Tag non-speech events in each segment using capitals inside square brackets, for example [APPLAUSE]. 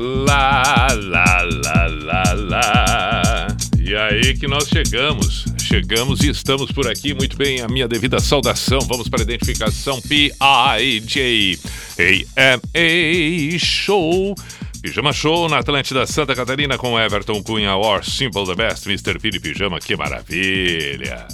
Lá, lá, lá, lá, lá. E aí que nós chegamos. Chegamos e estamos por aqui. Muito bem, a minha devida saudação. Vamos para a identificação P-I-J-A-M-A Show. Pijama Show na Atlântida Santa Catarina com Everton Cunha or Simple the Best, Mr. P de Pijama. Que maravilha!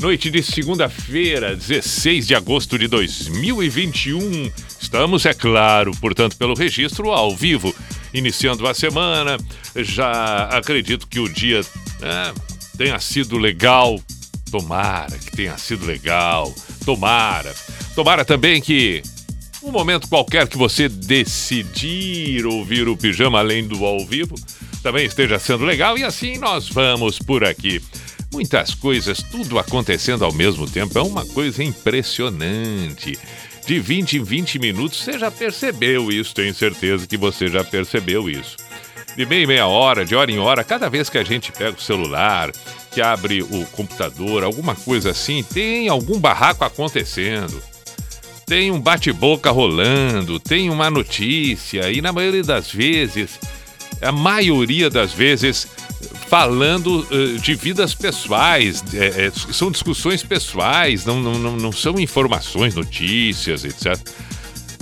Noite de segunda-feira, 16 de agosto de 2021. Estamos, é claro, portanto, pelo registro ao vivo, iniciando a semana. Já acredito que o dia né, tenha sido legal. Tomara que tenha sido legal. Tomara. Tomara também que um momento qualquer que você decidir ouvir o pijama além do ao vivo também esteja sendo legal. E assim nós vamos por aqui. Muitas coisas, tudo acontecendo ao mesmo tempo, é uma coisa impressionante. De 20 em 20 minutos, você já percebeu isso, tenho certeza que você já percebeu isso. De meia em meia hora, de hora em hora, cada vez que a gente pega o celular, que abre o computador, alguma coisa assim, tem algum barraco acontecendo. Tem um bate-boca rolando, tem uma notícia, e na maioria das vezes, a maioria das vezes, falando uh, de vidas pessoais, é, é, são discussões pessoais, não, não, não são informações, notícias, etc.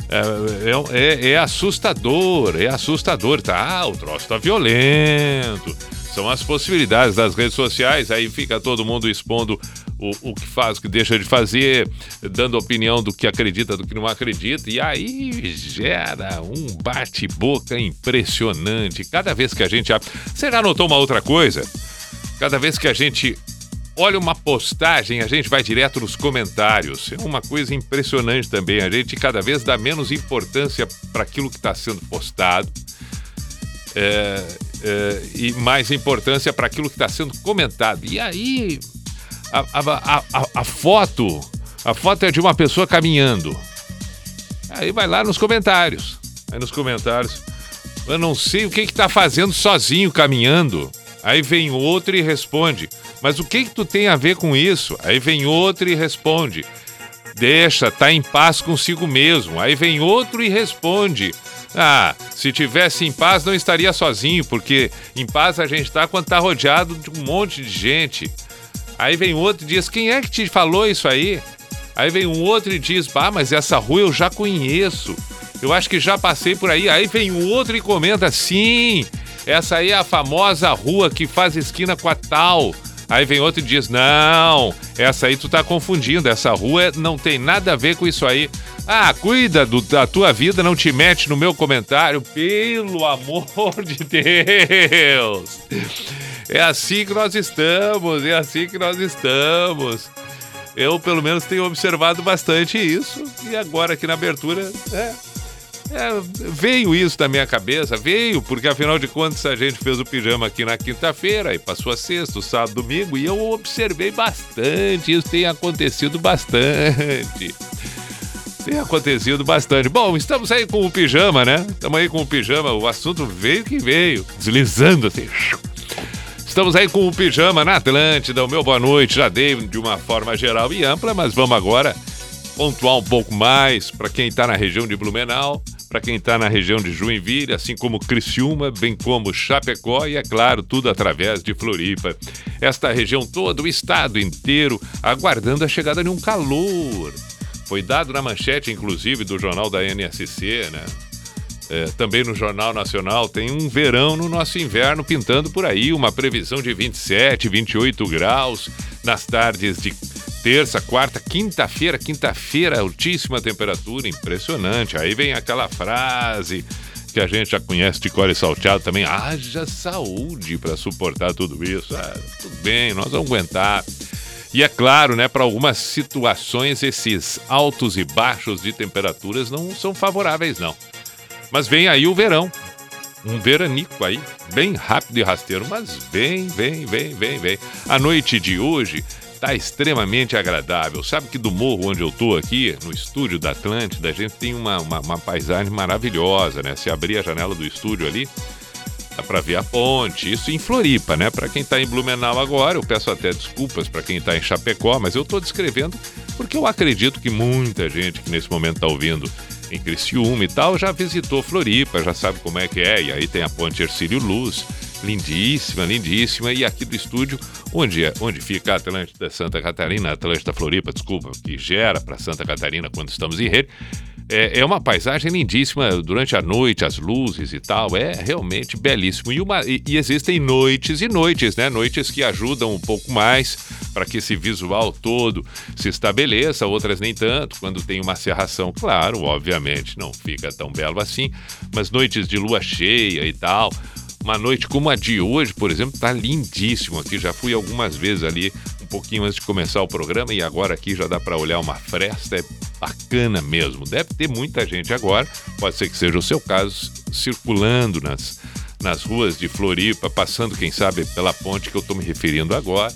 É, é, é, assustador, é assustador, tá? Ah, o troço tá violento. São as possibilidades das redes sociais, aí fica todo mundo expondo o, o que faz, o que deixa de fazer, dando opinião do que acredita, do que não acredita, e aí gera um bate-boca impressionante. Cada vez que a gente. Você já notou uma outra coisa? Cada vez que a gente olha uma postagem, a gente vai direto nos comentários. É uma coisa impressionante também. A gente cada vez dá menos importância para aquilo que está sendo postado. É, é, e mais importância para aquilo que está sendo comentado. E aí a, a, a, a, foto, a foto é de uma pessoa caminhando. Aí vai lá nos comentários. Aí nos comentários, eu não sei o que que tá fazendo sozinho caminhando. Aí vem outro e responde, mas o que que tu tem a ver com isso? Aí vem outro e responde, deixa, tá em paz consigo mesmo. Aí vem outro e responde, ah, se tivesse em paz não estaria sozinho, porque em paz a gente tá quando tá rodeado de um monte de gente. Aí vem outro e diz: Quem é que te falou isso aí? Aí vem um outro e diz: Ah, mas essa rua eu já conheço. Eu acho que já passei por aí. Aí vem um outro e comenta: Sim, essa aí é a famosa rua que faz esquina com a tal. Aí vem outro e diz: Não, essa aí tu tá confundindo. Essa rua não tem nada a ver com isso aí. Ah, cuida do, da tua vida, não te mete no meu comentário, pelo amor de Deus. É assim que nós estamos, é assim que nós estamos. Eu, pelo menos, tenho observado bastante isso. E agora, aqui na abertura, é, é, veio isso da minha cabeça, veio, porque afinal de contas a gente fez o pijama aqui na quinta-feira, e passou a sexta, sábado, domingo, e eu observei bastante. Isso tem acontecido bastante. Tem acontecido bastante. Bom, estamos aí com o pijama, né? Estamos aí com o pijama. O assunto veio que veio, deslizando assim. Estamos aí com o Pijama na Atlântida. O meu boa noite já dei de uma forma geral e ampla, mas vamos agora pontuar um pouco mais para quem está na região de Blumenau, para quem está na região de Joinville, assim como Criciúma, bem como Chapecó e, é claro, tudo através de Floripa. Esta região toda, o estado inteiro, aguardando a chegada de um calor. Foi dado na manchete, inclusive, do jornal da NSC, né? É, também no Jornal Nacional tem um verão no nosso inverno pintando por aí, uma previsão de 27, 28 graus nas tardes de terça, quarta, quinta-feira, quinta-feira, altíssima temperatura, impressionante. Aí vem aquela frase que a gente já conhece de core salteado também, haja saúde para suportar tudo isso. Ah, tudo bem, nós vamos aguentar. E é claro, né, para algumas situações esses altos e baixos de temperaturas não são favoráveis não. Mas vem aí o verão. um veranico aí, bem rápido e rasteiro, mas vem, vem, vem, vem, vem. A noite de hoje tá extremamente agradável. Sabe que do morro onde eu tô aqui, no estúdio da Atlântida, a gente tem uma, uma, uma paisagem maravilhosa, né? Se abrir a janela do estúdio ali, dá para ver a ponte. Isso em Floripa, né? Para quem está em Blumenau agora, eu peço até desculpas para quem está em Chapecó, mas eu estou descrevendo porque eu acredito que muita gente que nesse momento está ouvindo em Criciúma e tal já visitou Floripa, já sabe como é que é. E aí tem a ponte Ercílio Luz lindíssima, lindíssima. E aqui do estúdio, onde é, onde fica a Atlântida Santa Catarina, Atlântida Floripa, desculpa, que gera para Santa Catarina quando estamos em rede. É, é, uma paisagem lindíssima durante a noite, as luzes e tal. É realmente belíssimo. E, uma, e, e existem noites e noites, né? Noites que ajudam um pouco mais para que esse visual todo se estabeleça, outras nem tanto. Quando tem uma serração, claro, obviamente, não fica tão belo assim. Mas noites de lua cheia e tal uma noite como a de hoje, por exemplo, tá lindíssimo aqui. Já fui algumas vezes ali, um pouquinho antes de começar o programa, e agora aqui já dá para olhar uma fresta. É bacana mesmo. Deve ter muita gente agora, pode ser que seja o seu caso, circulando nas, nas ruas de Floripa, passando, quem sabe, pela ponte que eu estou me referindo agora.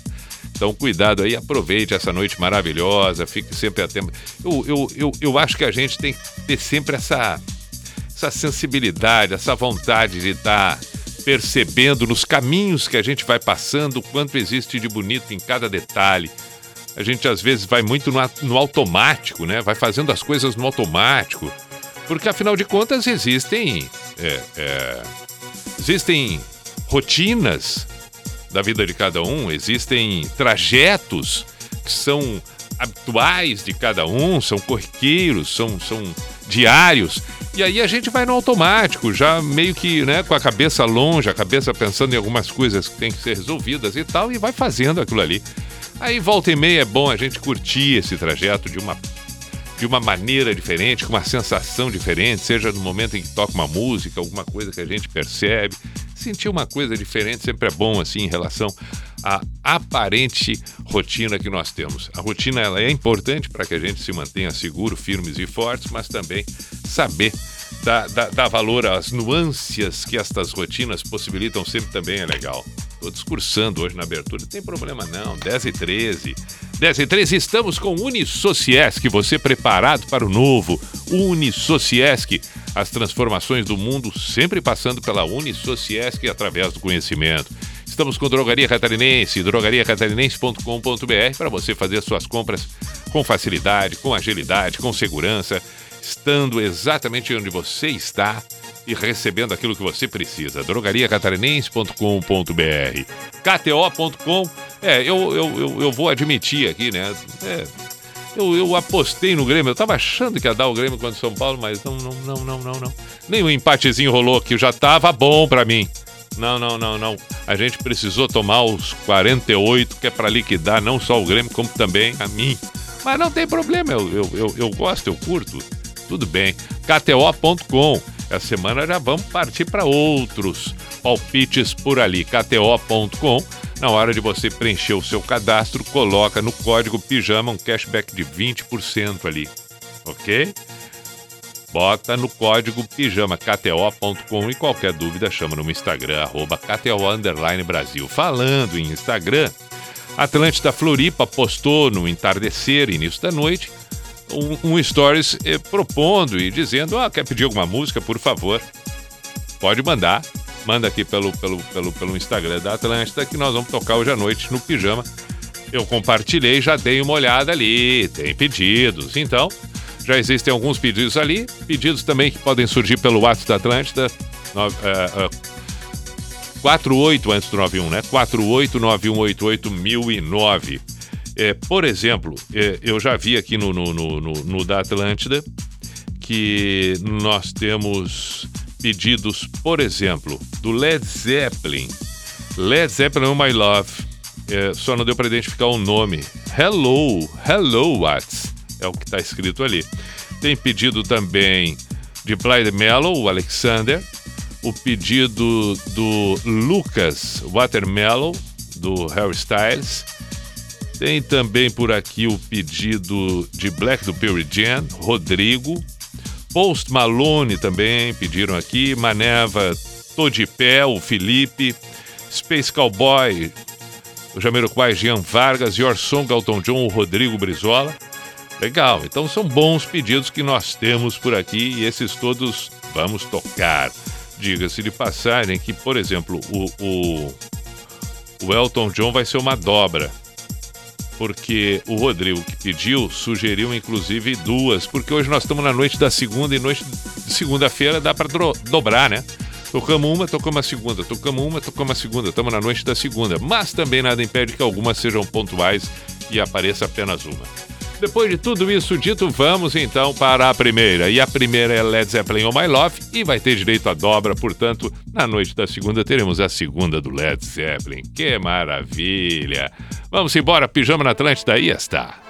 Então, cuidado aí, aproveite essa noite maravilhosa, fique sempre atento. Eu, eu, eu, eu acho que a gente tem que ter sempre essa, essa sensibilidade, essa vontade de estar. Tá percebendo nos caminhos que a gente vai passando o quanto existe de bonito em cada detalhe. A gente às vezes vai muito no, no automático, né? Vai fazendo as coisas no automático. Porque afinal de contas existem. É, é, existem rotinas da vida de cada um, existem trajetos que são habituais de cada um, são corriqueiros, são, são diários. E aí a gente vai no automático, já meio que né, com a cabeça longe, a cabeça pensando em algumas coisas que tem que ser resolvidas e tal, e vai fazendo aquilo ali. Aí volta e meia é bom a gente curtir esse trajeto de uma, de uma maneira diferente, com uma sensação diferente, seja no momento em que toca uma música, alguma coisa que a gente percebe. Sentir uma coisa diferente sempre é bom, assim, em relação à aparente rotina que nós temos. A rotina ela é importante para que a gente se mantenha seguro, firmes e fortes, mas também saber dar, dar, dar valor às nuances que estas rotinas possibilitam sempre também é legal. Estou discursando hoje na abertura, não tem problema não, 10 e 13. 10 e 13, estamos com Unisociesc, você preparado para o novo. Unisociesc, as transformações do mundo sempre passando pela Unisociesc através do conhecimento. Estamos com Drogaria Catarinense, drogariacatarinense.com.br para você fazer suas compras com facilidade, com agilidade, com segurança estando exatamente onde você está e recebendo aquilo que você precisa. drogariacatarinense.com.br KTO.com É, eu, eu, eu, eu, vou admitir aqui, né? É, eu, eu apostei no Grêmio. Eu tava achando que ia dar o Grêmio contra o São Paulo, mas não, não, não, não, não, não. Nem um empatezinho rolou que já tava bom para mim. Não, não, não, não. A gente precisou tomar os 48, que é para liquidar não só o Grêmio, como também a mim. Mas não tem problema, eu, eu, eu, eu gosto, eu curto. Tudo bem. KTO.com. Essa semana já vamos partir para outros palpites por ali. KTO.com. Na hora de você preencher o seu cadastro, coloca no código PIJAMA um cashback de 20% ali. Ok? Bota no código pijama kto.com e qualquer dúvida chama no Instagram, arroba KTO Brasil. Falando em Instagram, Atlântida Floripa postou no entardecer, início da noite, um, um stories eh, propondo e dizendo: ah, quer pedir alguma música, por favor, pode mandar. Manda aqui pelo, pelo, pelo, pelo Instagram da Atlântida que nós vamos tocar hoje à noite no pijama. Eu compartilhei, já dei uma olhada ali, tem pedidos. Então, já existem alguns pedidos ali, pedidos também que podem surgir pelo WhatsApp da Atlântida. No, uh, uh, 48 antes do 91, né? 489188009. É, por exemplo, é, eu já vi aqui no, no, no, no, da Atlântida que nós temos pedidos, por exemplo, do Led Zeppelin. Led Zeppelin, My Love. É, só não deu para identificar o nome. Hello, Hello Watts. É o que está escrito ali. Tem pedido também de Blind Mellow, o Alexander. O pedido do Lucas Watermellow, do Harry Styles tem também por aqui o pedido de Black do Perry Jam, Rodrigo. Post Malone também pediram aqui. Maneva Tô de Pé, o Felipe, Space Cowboy, o Jamiroquai, Jean Vargas, Yorson, Galton John, o Rodrigo Brizola. Legal, então são bons pedidos que nós temos por aqui e esses todos vamos tocar. Diga-se de passagem que, por exemplo, o, o, o Elton John vai ser uma dobra porque o Rodrigo que pediu sugeriu inclusive duas, porque hoje nós estamos na noite da segunda e noite de segunda-feira dá para dobrar, né? Tocamos uma, tocamos a segunda, tocamos uma, tocamos a segunda, estamos na noite da segunda, mas também nada impede que algumas sejam pontuais e apareça apenas uma. Depois de tudo isso dito, vamos então para a primeira. E a primeira é Led Zeppelin On My Love e vai ter direito à dobra, portanto, na noite da segunda teremos a segunda do Led Zeppelin. Que maravilha! Vamos embora, pijama na Atlântida, aí está.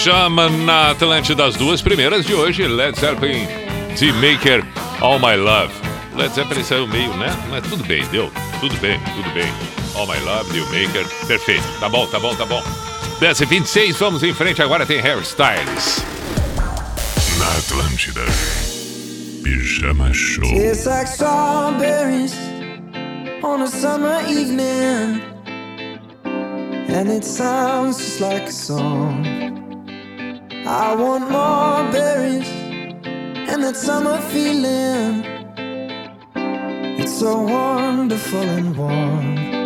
Pijama na Atlântida das duas primeiras de hoje, Led Zeppelin, The Maker, All My Love. Led Zeppelin saiu meio, né? Mas tudo bem, deu. Tudo bem, tudo bem. All My Love, The Maker, perfeito. Tá bom, tá bom, tá bom. 10 e 26 vamos em frente, agora tem Hairstyles. Na Atlântida, Pijama Show. It's like strawberries on a summer evening And it sounds just like a song I want more berries and that summer feeling. It's so wonderful and warm.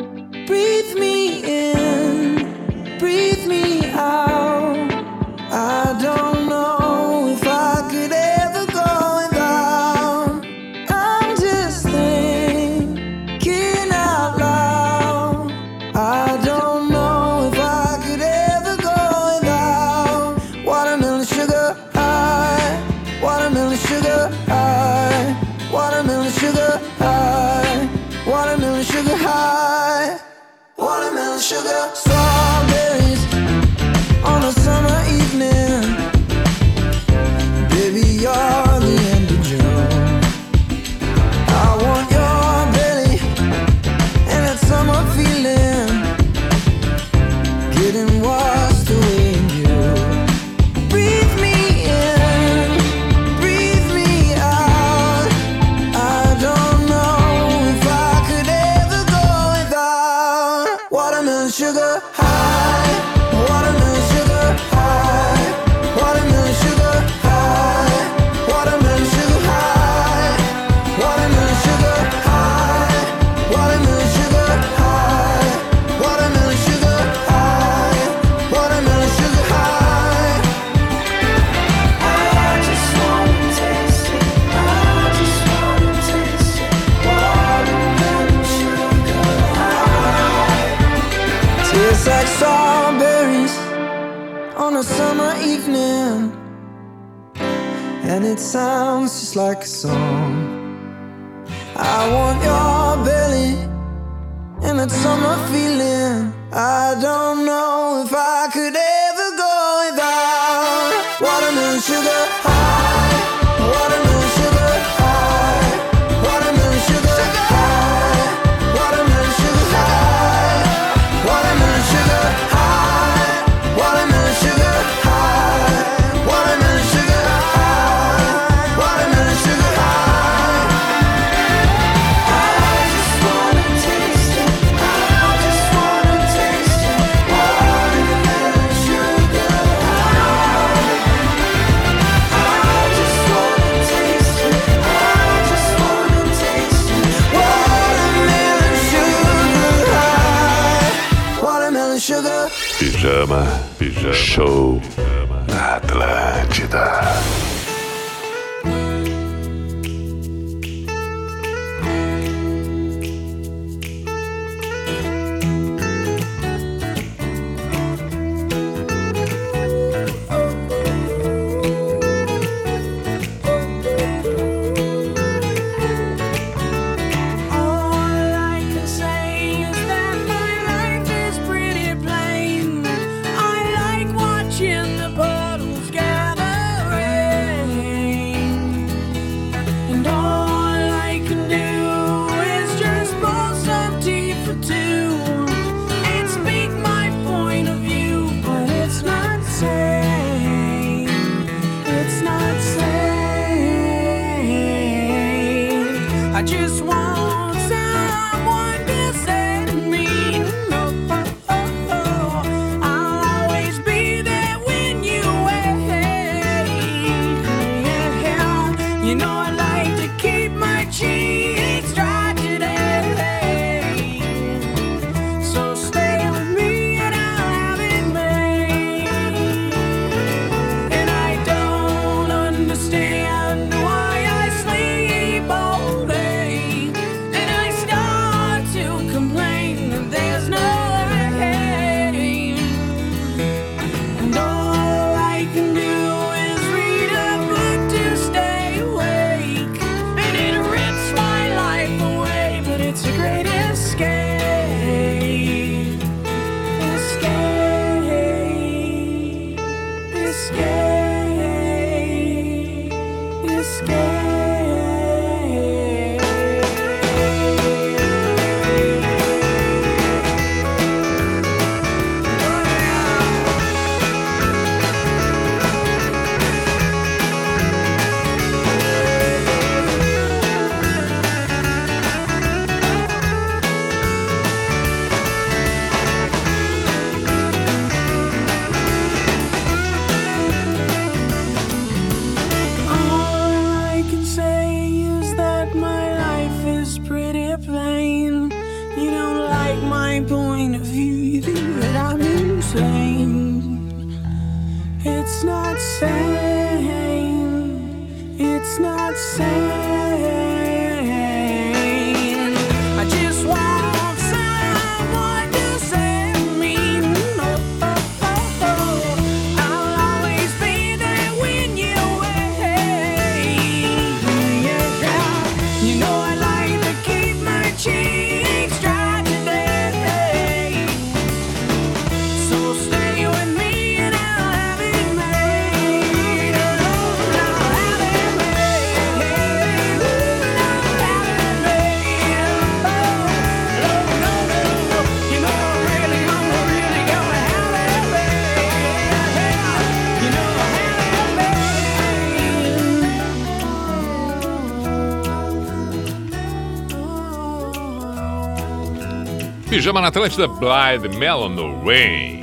Pijama na Atlântida, Blind Mellow no Rain.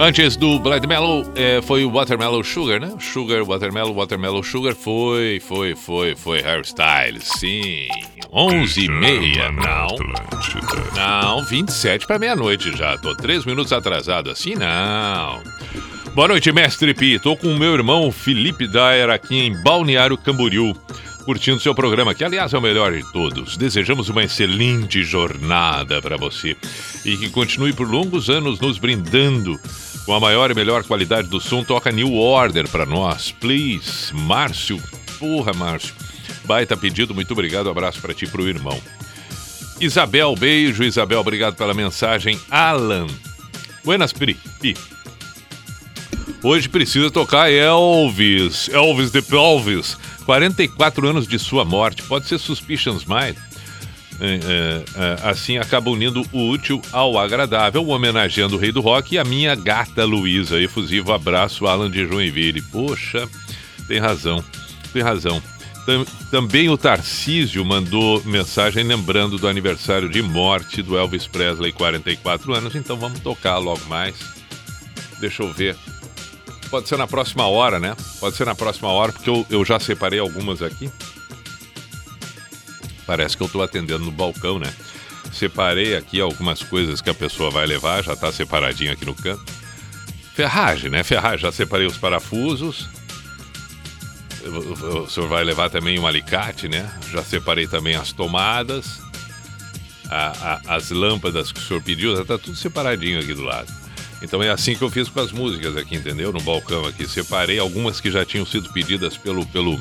Antes do Blind Mellow, é, foi o Watermelon Sugar, né? Sugar, Watermelon, Watermelon Sugar. Foi, foi, foi, foi Hairstyle, sim. 11 e meia, não. Não, 27 para meia-noite já. Tô três minutos atrasado assim, não. Boa noite, mestre Pi. Tô com o meu irmão Felipe Dyer aqui em Balneário Camboriú curtindo seu programa, que aliás é o melhor de todos. Desejamos uma excelente jornada para você e que continue por longos anos nos brindando com a maior e melhor qualidade do som, toca New Order para nós. Please, Márcio. Porra, Márcio. Baita pedido, muito obrigado. abraço para ti e pro irmão. Isabel, beijo. Isabel, obrigado pela mensagem. Alan. Buenas, Pri. Hoje precisa tocar Elvis. Elvis de Pelvis. 44 anos de sua morte. Pode ser Suspicions Mind. É, é, é, assim acaba unindo o útil ao agradável, homenageando o rei do rock e a minha gata Luísa. Efusivo abraço, Alan de Joinville. Poxa, tem razão, tem razão. Também o Tarcísio mandou mensagem lembrando do aniversário de morte do Elvis Presley, 44 anos. Então vamos tocar logo mais. Deixa eu ver. Pode ser na próxima hora, né? Pode ser na próxima hora, porque eu, eu já separei algumas aqui. Parece que eu estou atendendo no balcão, né? Separei aqui algumas coisas que a pessoa vai levar, já está separadinho aqui no canto. Ferragem, né? Ferragem, já separei os parafusos. O senhor vai levar também um alicate, né? Já separei também as tomadas, a, a, as lâmpadas que o senhor pediu, já está tudo separadinho aqui do lado. Então é assim que eu fiz com as músicas aqui, entendeu? No balcão aqui. Separei algumas que já tinham sido pedidas pelo, pelo,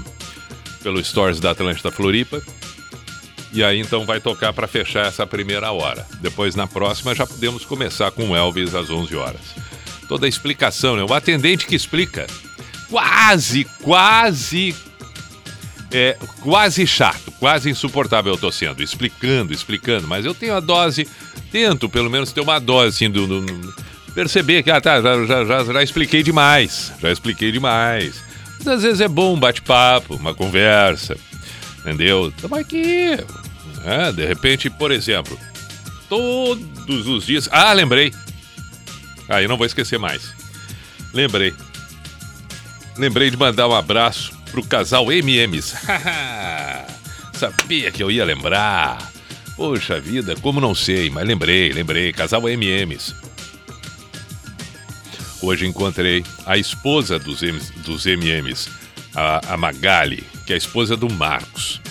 pelo Stores da Atlântida Floripa e aí então vai tocar para fechar essa primeira hora. Depois na próxima já podemos começar com Elvis às 11 horas. Toda a explicação, né? O atendente que explica. Quase, quase é quase chato, quase insuportável eu tô sendo, explicando, explicando, mas eu tenho a dose, tento pelo menos ter uma dose assim do, do perceber que ah, tá, já, já, já, expliquei demais, já expliquei demais. Mas às vezes é bom um bate-papo, uma conversa, entendeu? Estamos aqui, é, de repente, por exemplo, todos os dias. Ah, lembrei. Aí ah, não vou esquecer mais. Lembrei. Lembrei de mandar um abraço pro casal MMs. [LAUGHS] Sabia que eu ia lembrar. Poxa vida, como não sei, mas lembrei, lembrei. Casal MMs. Hoje encontrei a esposa dos, M, dos MMs, a, a Magali, que é a esposa do Marcos.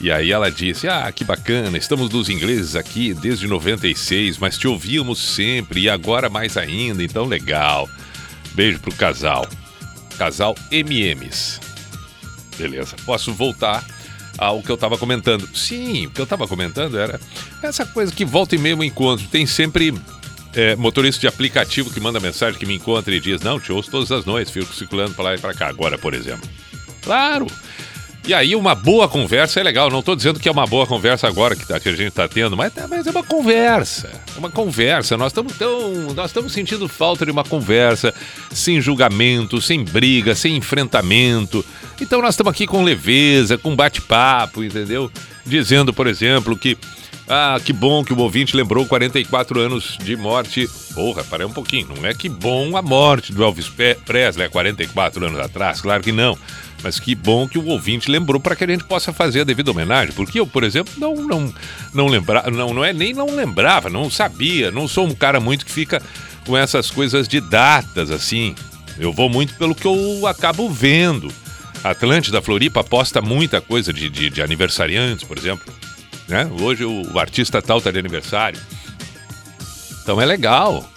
E aí ela disse: Ah, que bacana, estamos dos ingleses aqui desde 96, mas te ouvíamos sempre e agora mais ainda, então legal. Beijo pro casal. Casal MMs. Beleza, posso voltar ao que eu estava comentando. Sim, o que eu estava comentando era essa coisa que volta e eu encontro. Tem sempre é, motorista de aplicativo que manda mensagem que me encontra e diz: Não, te ouço todas as noites, fico circulando para lá e para cá. Agora, por exemplo. Claro, e aí, uma boa conversa é legal. Não estou dizendo que é uma boa conversa agora que, tá, que a gente está tendo, mas, mas, é uma conversa. É uma conversa. Nós estamos tão. Nós estamos sentindo falta de uma conversa sem julgamento, sem briga, sem enfrentamento. Então nós estamos aqui com leveza, com bate-papo, entendeu? Dizendo, por exemplo, que. Ah, que bom que o ouvinte lembrou 44 anos de morte. Porra, parei um pouquinho. Não é que bom a morte do Elvis Presley há 44 anos atrás, claro que não. Mas que bom que o ouvinte lembrou para que a gente possa fazer a devida homenagem, porque eu, por exemplo, não não não lembrava, não, não é nem não lembrava, não sabia, não sou um cara muito que fica com essas coisas de datas assim. Eu vou muito pelo que eu acabo vendo. Atlântida Floripa aposta muita coisa de, de, de aniversariantes, por exemplo. Né? Hoje o, artista tal está de aniversário. Então é legal.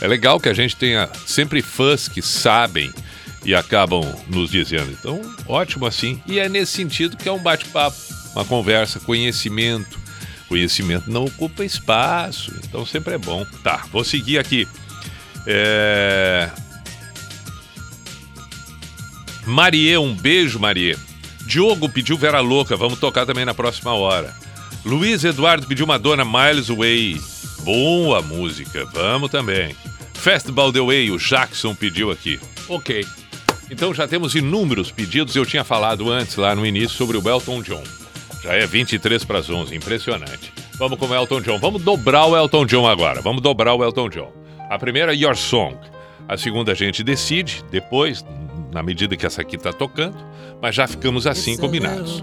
É legal que a gente tenha sempre fãs que sabem e acabam nos dizendo. Então, ótimo assim. E é nesse sentido que é um bate-papo, uma conversa, conhecimento. Conhecimento não ocupa espaço, então sempre é bom. Tá, vou seguir aqui. É... Marie, um beijo, Marie. Diogo pediu Vera Louca, vamos tocar também na próxima hora. Luiz Eduardo pediu Madonna Miles Away. Boa música, vamos também. Festival The Way, o Jackson pediu aqui. Ok. Então já temos inúmeros pedidos. Eu tinha falado antes, lá no início, sobre o Elton John. Já é 23 para as 11, impressionante. Vamos com o Elton John. Vamos dobrar o Elton John agora. Vamos dobrar o Elton John. A primeira é Your Song. A segunda a gente decide, depois, na medida que essa aqui está tocando, mas já ficamos assim combinados.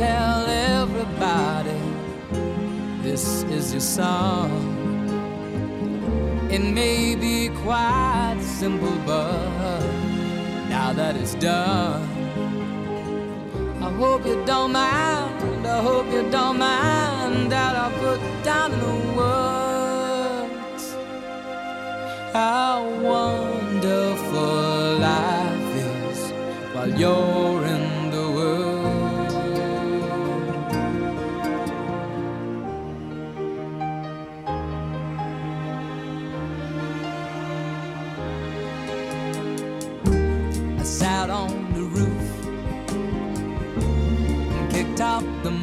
Tell everybody this is your song. It may be quite simple, but now that it's done, I hope you don't mind. I hope you don't mind that I put down in the words how wonderful life is while you're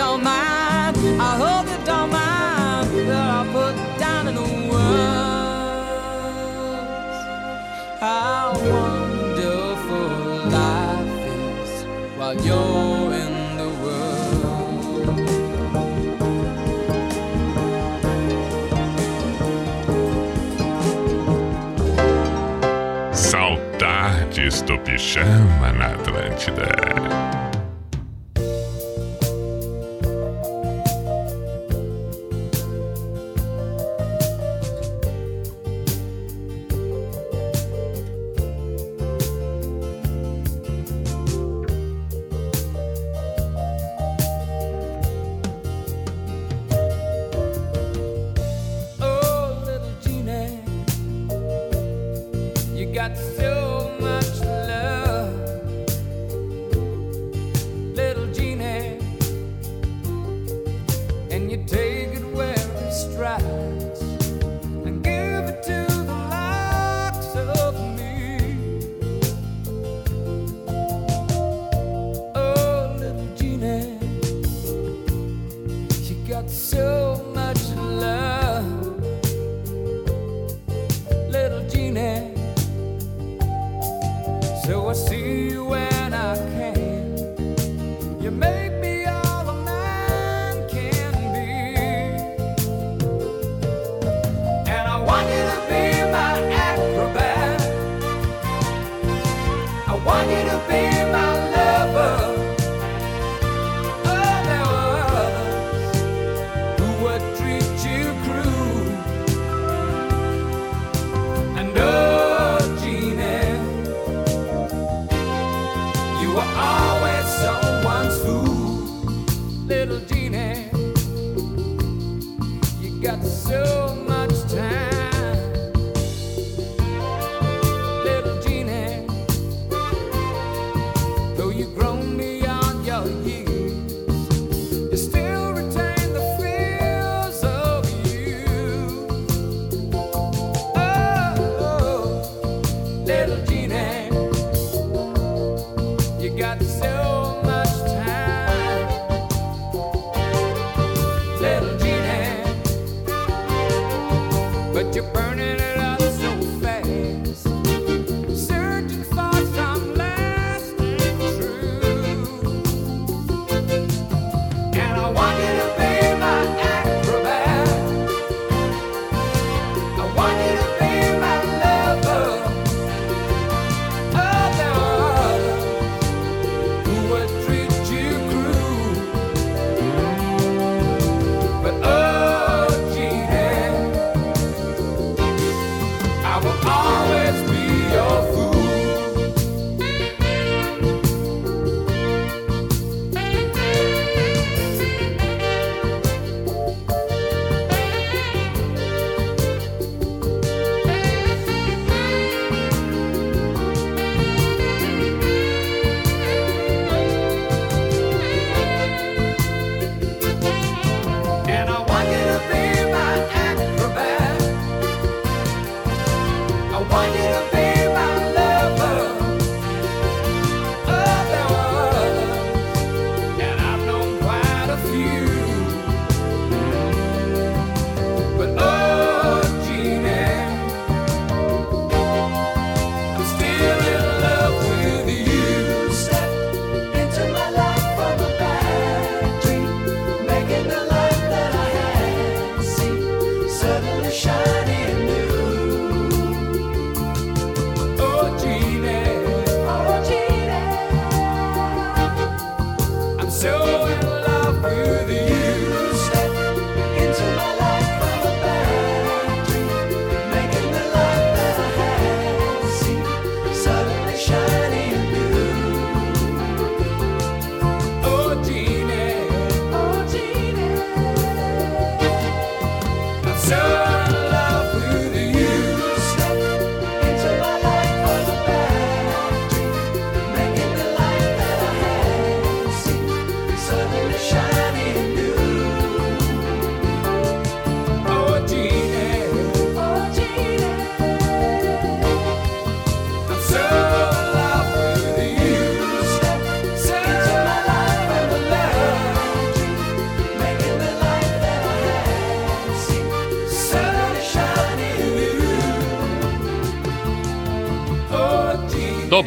don't mind. I hope you don't mind that I put down in the words how wonderful life is while you're in the world. Saudades do pijama na Atlântida. Got so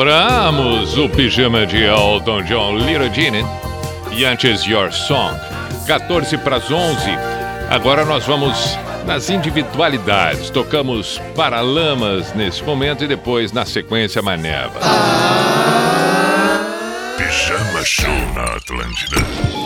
Dobramos o pijama de Elton John, Little Genie. E antes, Your Song. 14 para as 11. Agora nós vamos nas individualidades. Tocamos Paralamas nesse momento e depois, na sequência, Maneva. Pijama Show na Atlântida.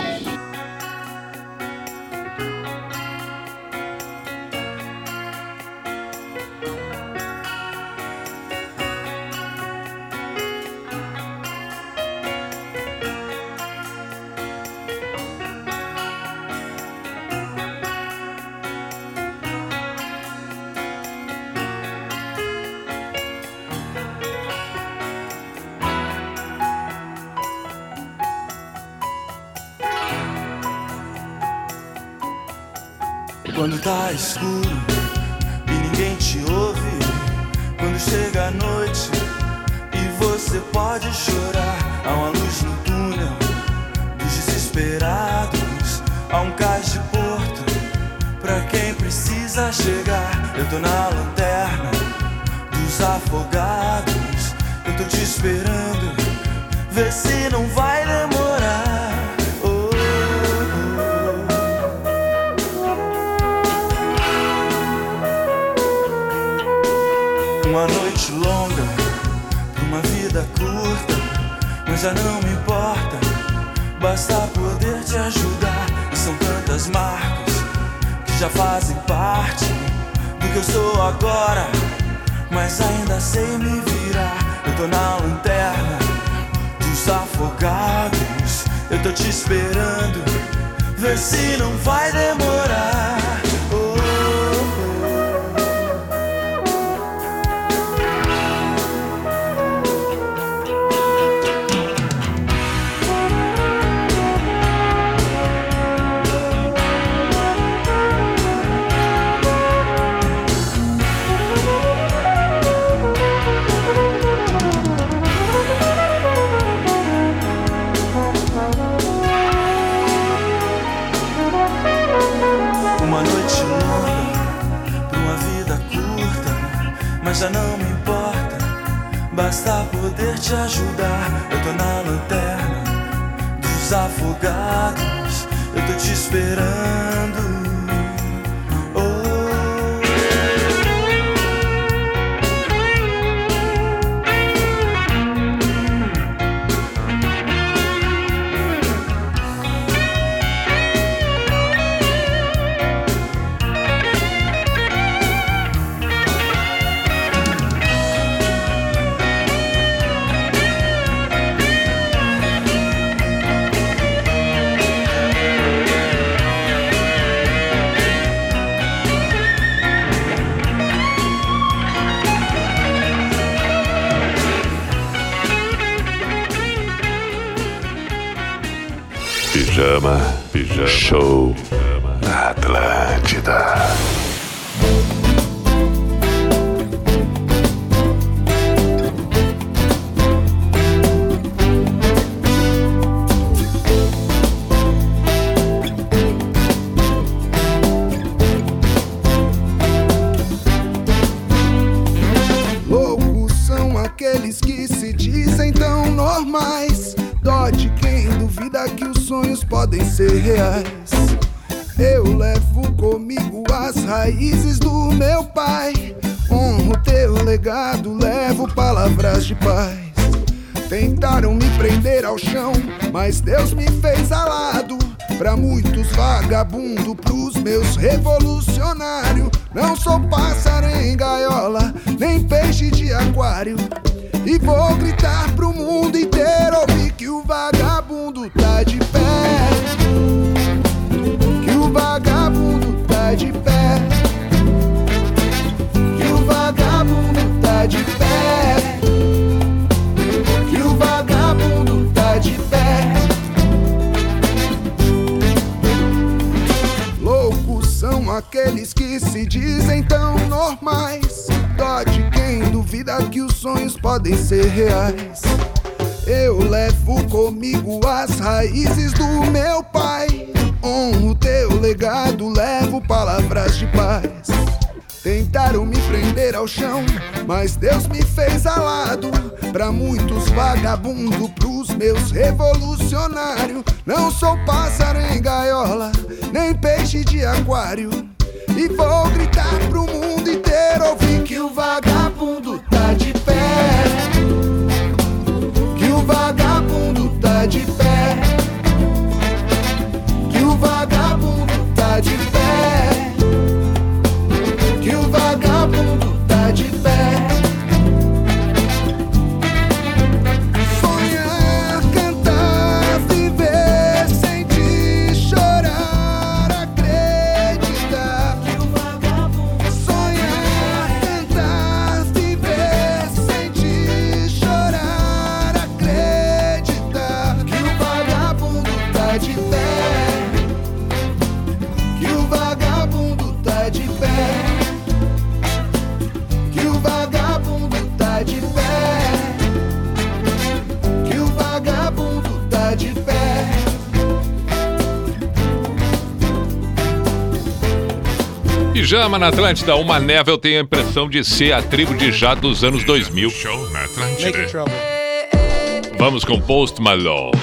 Show na Atlântida. vagabundo pros meus revolucionários. Não sou na Atlântida. Uma neve eu tenho a impressão de ser a tribo de já dos anos 2000. Show na Atlântida. Vamos com Post Malone.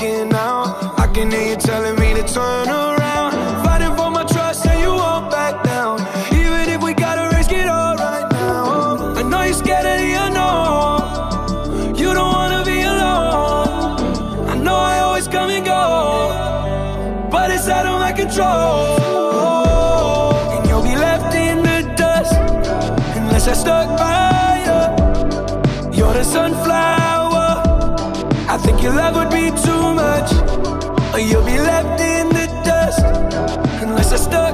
walking out. I can hear you telling me to turn your love would be too much, or you'll be left in the dust unless I start.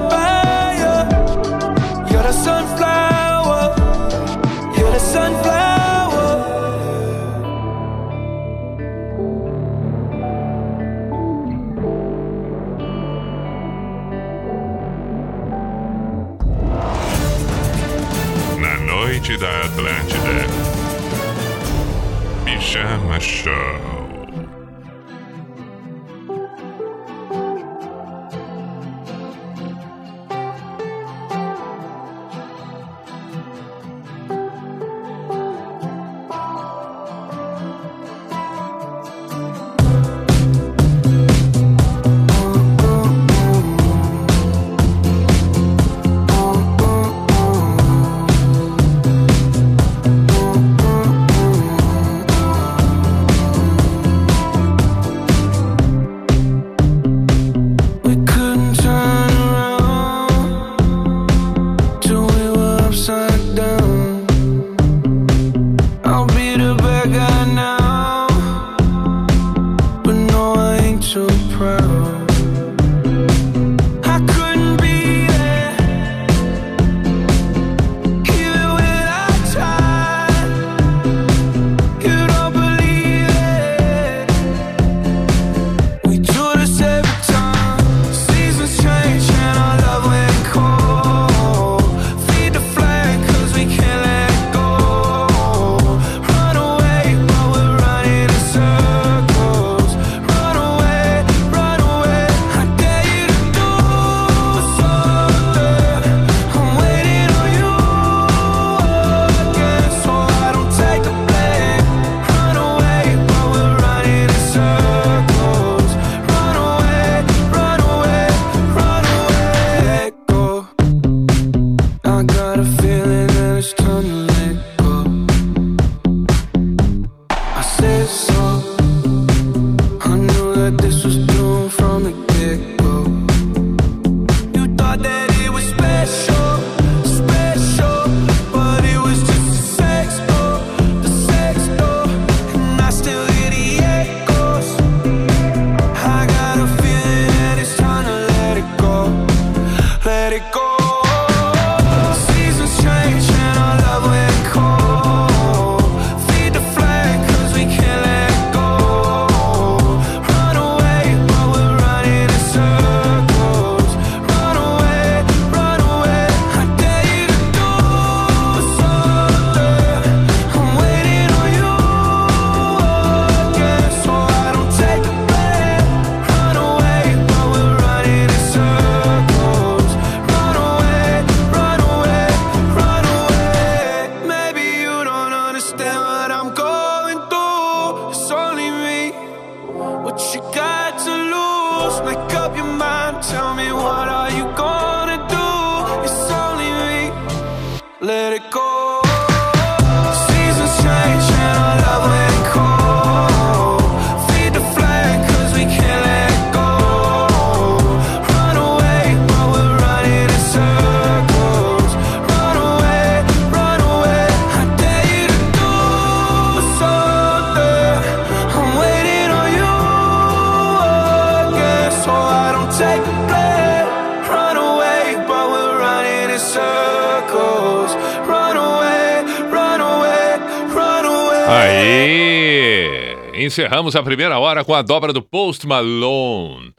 encerramos a primeira hora com a dobra do Post Malone.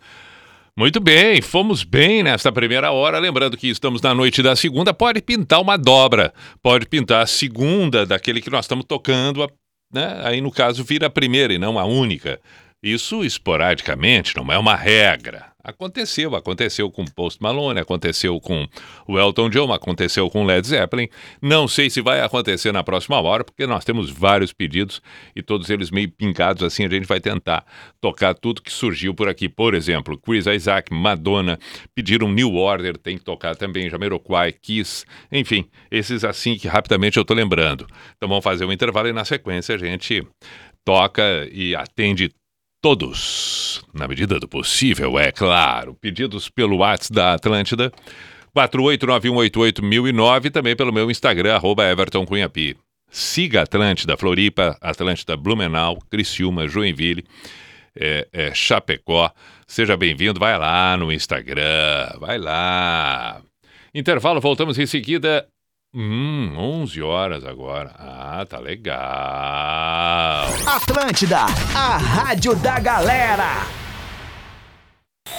Muito bem, fomos bem nesta primeira hora. Lembrando que estamos na noite da segunda, pode pintar uma dobra, pode pintar a segunda daquele que nós estamos tocando, né? aí no caso vira a primeira e não a única. Isso esporadicamente, não é uma regra. Aconteceu, aconteceu com Post Malone, aconteceu com o Elton John, aconteceu com Led Zeppelin. Não sei se vai acontecer na próxima hora, porque nós temos vários pedidos e todos eles meio pincados assim, a gente vai tentar tocar tudo que surgiu por aqui. Por exemplo, Chris Isaac, Madonna, pediram New Order, tem que tocar também Jamiroquai, Kiss, enfim, esses assim que rapidamente eu tô lembrando. Então vamos fazer um intervalo e na sequência a gente toca e atende todos, na medida do possível, é claro. Pedidos pelo WhatsApp da Atlântida, 489188009, também pelo meu Instagram, arroba. Siga Atlântida, Floripa, Atlântida Blumenau, Criciúma, Joinville, é, é, Chapecó. Seja bem-vindo, vai lá no Instagram, vai lá. Intervalo, voltamos em seguida. Hum, 11 horas agora. Ah, tá legal. Atlântida, a rádio da galera.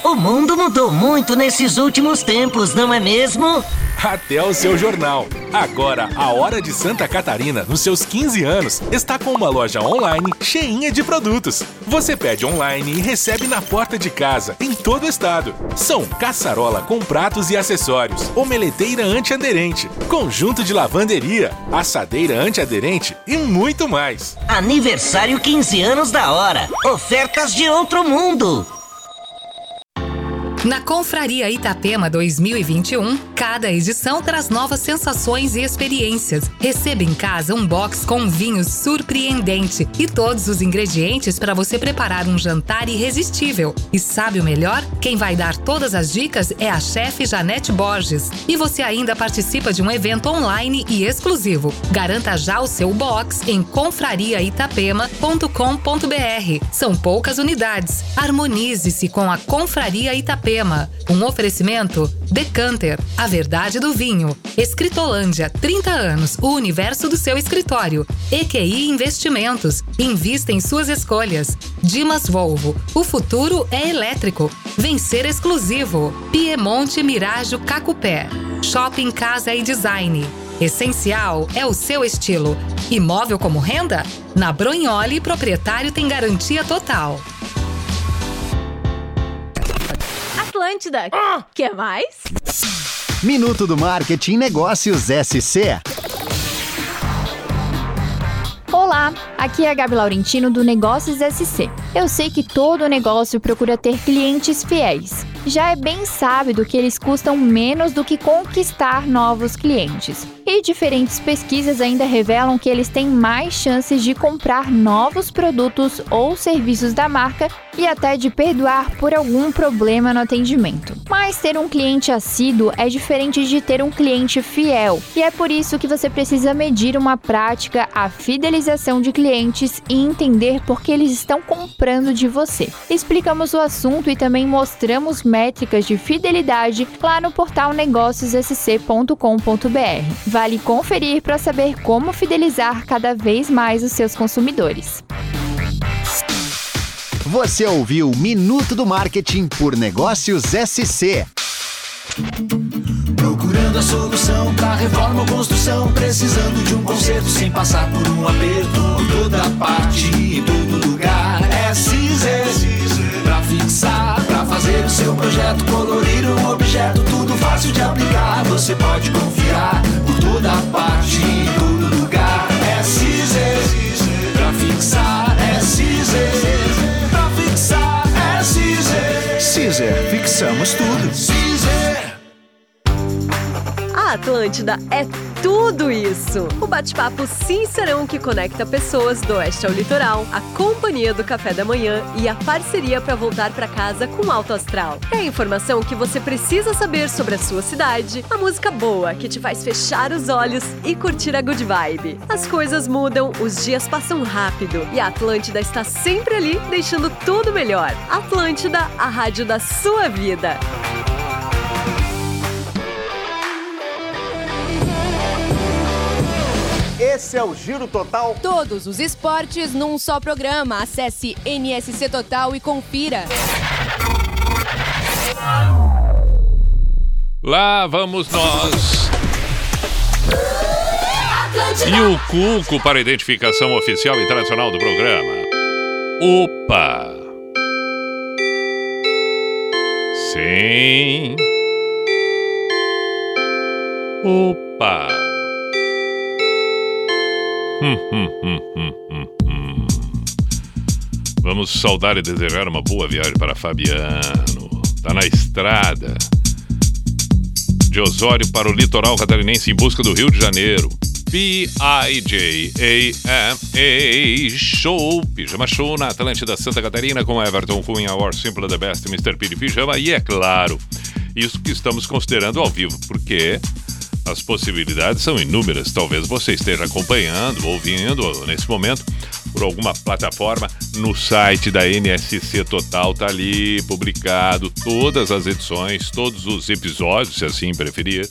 O mundo mudou muito nesses últimos tempos, não é mesmo? Até o seu jornal. Agora, a Hora de Santa Catarina, nos seus 15 anos, está com uma loja online cheinha de produtos. Você pede online e recebe na porta de casa, em todo o estado. São caçarola com pratos e acessórios, omeleteira antiaderente, conjunto de lavanderia, assadeira antiaderente e muito mais. Aniversário 15 anos da hora. Ofertas de outro mundo. Na Confraria Itapema 2021, cada edição traz novas sensações e experiências. Receba em casa um box com um vinho surpreendente e todos os ingredientes para você preparar um jantar irresistível. E sabe o melhor? Quem vai dar todas as dicas é a chefe Janete Borges. E você ainda participa de um evento online e exclusivo. Garanta já o seu box em confrariaitapema.com.br. São poucas unidades. Harmonize-se com a Confraria Itapema. Um oferecimento Decanter, a verdade do vinho. Escritolândia, 30 anos, o universo do seu escritório. EQI Investimentos, invista em suas escolhas. Dimas Volvo, o futuro é elétrico. Vencer exclusivo. Piemonte Mirajo Cacupé. Shopping Casa e Design. Essencial é o seu estilo. Imóvel como renda? Na Bronholi, proprietário tem garantia total. Atlântida. Ah! Quer mais? Minuto do Marketing Negócios SC. Olá, aqui é a Gabi Laurentino do Negócios SC. Eu sei que todo negócio procura ter clientes fiéis. Já é bem sábio que eles custam menos do que conquistar novos clientes. E diferentes pesquisas ainda revelam que eles têm mais chances de comprar novos produtos ou serviços da marca e até de perdoar por algum problema no atendimento. Mas ter um cliente assíduo é diferente de ter um cliente fiel, e é por isso que você precisa medir uma prática a fidelização de clientes e entender por que eles estão comprando de você. Explicamos o assunto e também mostramos métricas de fidelidade lá no portal negóciossc.com.br. Vale conferir para saber como fidelizar cada vez mais os seus consumidores. Você ouviu Minuto do Marketing por Negócios SC. Procurando a solução pra reforma ou construção, precisando de um conserto sem passar por um aperto. Toda parte e todo lugar é Cizer. Pra fixar, fazer o seu projeto, colorir um objeto, tudo fácil de aplicar. Você pode confiar por toda parte e todo lugar é Cizer. Pra fixar é Cizer. Pra fixar é Cizer. Cizer, fixamos tudo. Cizer. A Atlântida é tudo isso. O bate-papo sincerão que conecta pessoas do oeste ao litoral, a companhia do café da manhã e a parceria para voltar para casa com alto astral. É a informação que você precisa saber sobre a sua cidade, a música boa que te faz fechar os olhos e curtir a good vibe. As coisas mudam, os dias passam rápido e a Atlântida está sempre ali deixando tudo melhor. Atlântida, a rádio da sua vida. Esse é o Giro Total. Todos os esportes num só programa. Acesse NSC Total e confira. Lá vamos nós. E o Cuco para identificação oficial e tradicional do programa. Opa! Sim. Opa! Hum, hum, hum. Vamos saudar e desejar uma boa viagem para Fabiano. Tá na estrada. De Osório para o litoral catarinense em busca do Rio de Janeiro. P-I-J-A-M-A Show, Pijama Show na Atlântida Santa Catarina com Everton Cunha, Or Simple the Best, Mr. P de Pijama e é claro, isso que estamos considerando ao vivo, porque as possibilidades são inúmeras. Talvez você esteja acompanhando, ouvindo nesse momento por alguma plataforma no site da NSC Total, tá ali publicado todas as edições, todos os episódios, se assim preferir.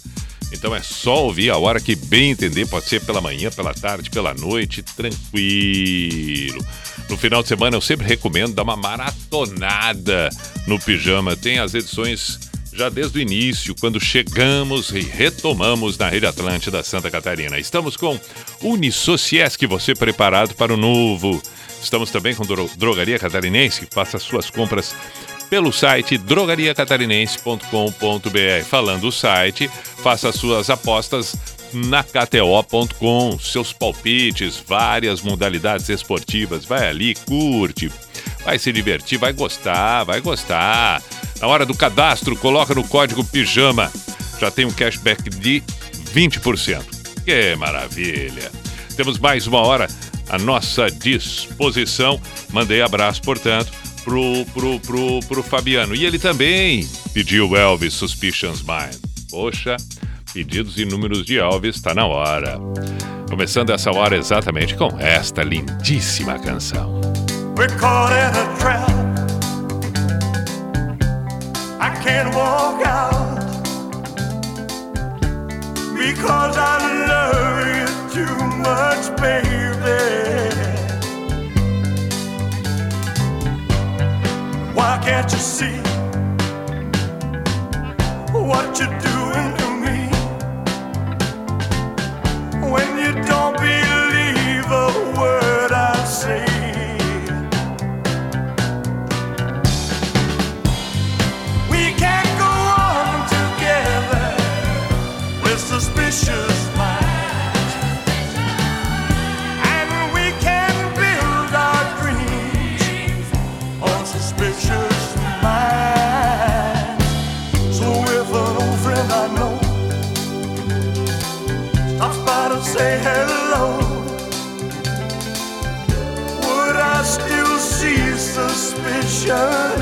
Então é só ouvir a hora que bem entender, pode ser pela manhã, pela tarde, pela noite, tranquilo. No final de semana eu sempre recomendo dar uma maratonada no pijama. Tem as edições já desde o início, quando chegamos e retomamos na Rede Atlântida Santa Catarina. Estamos com Unisociesc, você preparado para o novo. Estamos também com Dro Drogaria Catarinense, faça suas compras pelo site drogariacatarinense.com.br. Falando o site, faça suas apostas na KTO.com, seus palpites, várias modalidades esportivas. Vai ali, curte, vai se divertir, vai gostar, vai gostar. Na hora do cadastro, coloca no código PIJAMA. Já tem um cashback de 20%. Que maravilha! Temos mais uma hora à nossa disposição. Mandei abraço, portanto, pro, pro, pro, pro Fabiano. E ele também pediu Elvis Suspicions Mind. Poxa, pedidos e números de Elvis está na hora. Começando essa hora exatamente com esta lindíssima canção. We're can't walk out because I love you too much, baby. Why can't you see what you're doing show.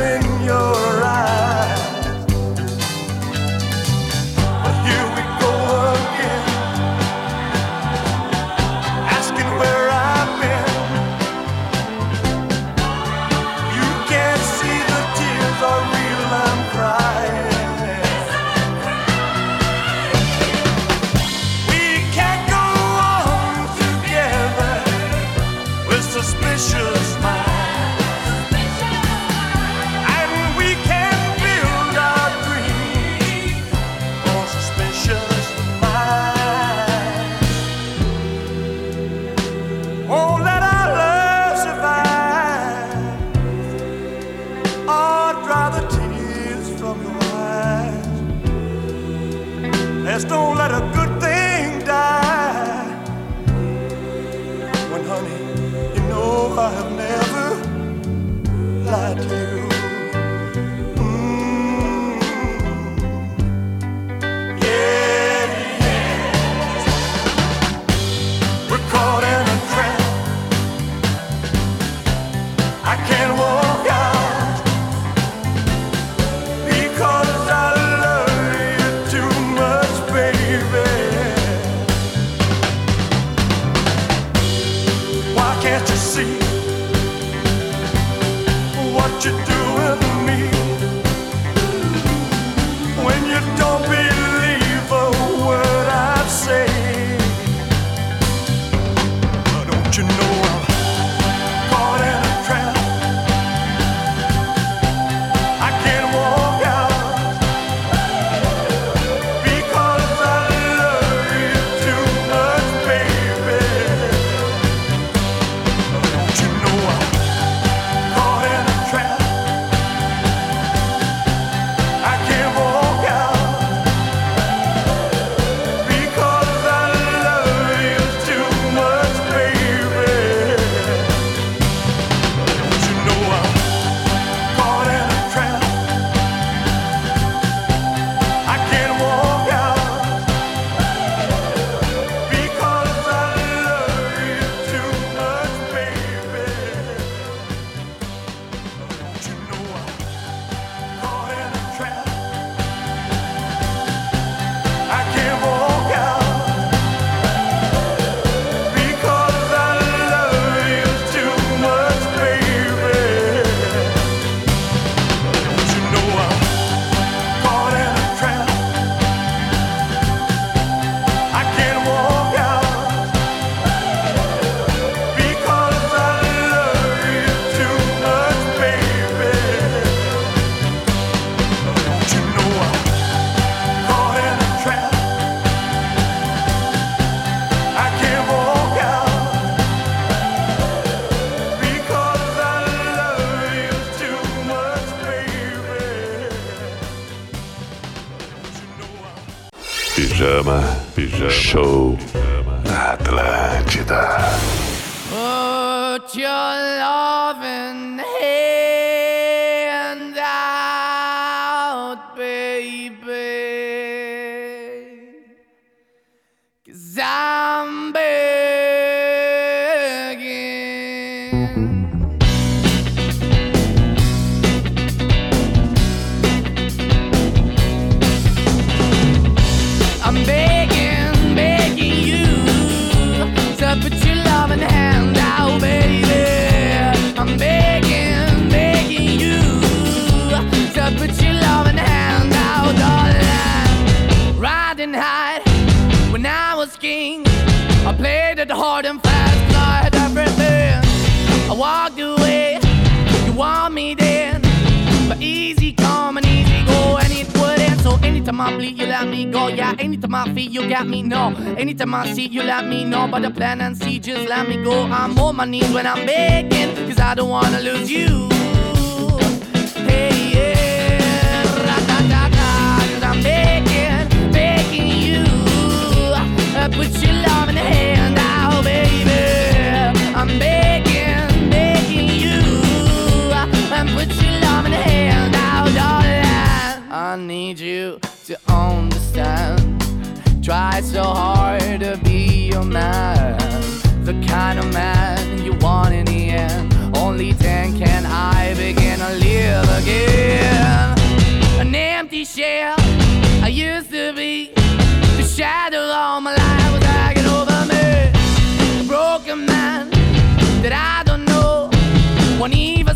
My knees when I'm begging, cause I don't wanna lose you. Hey, yeah, ra-da-da-da, cause I'm begging, begging you. Uh, put your love in the hand out, baby. I'm begging, begging you. And put your love in the hand out, darling. I need you to understand. Try so hard to be your man, the kind of man again. An empty shell I used to be. The shadow all my life was hanging over me. A broken man that I don't know. Won't even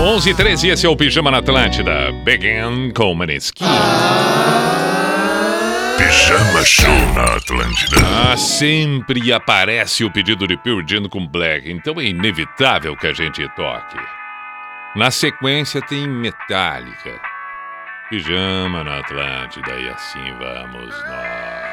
11 e 13, esse é o Pijama na Atlântida. Begin com Maneskin. Pijama Show na Atlântida. Ah, sempre aparece o pedido de Pure Jam com Black, então é inevitável que a gente toque. Na sequência tem Metallica. Pijama na Atlântida e assim vamos nós.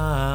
time.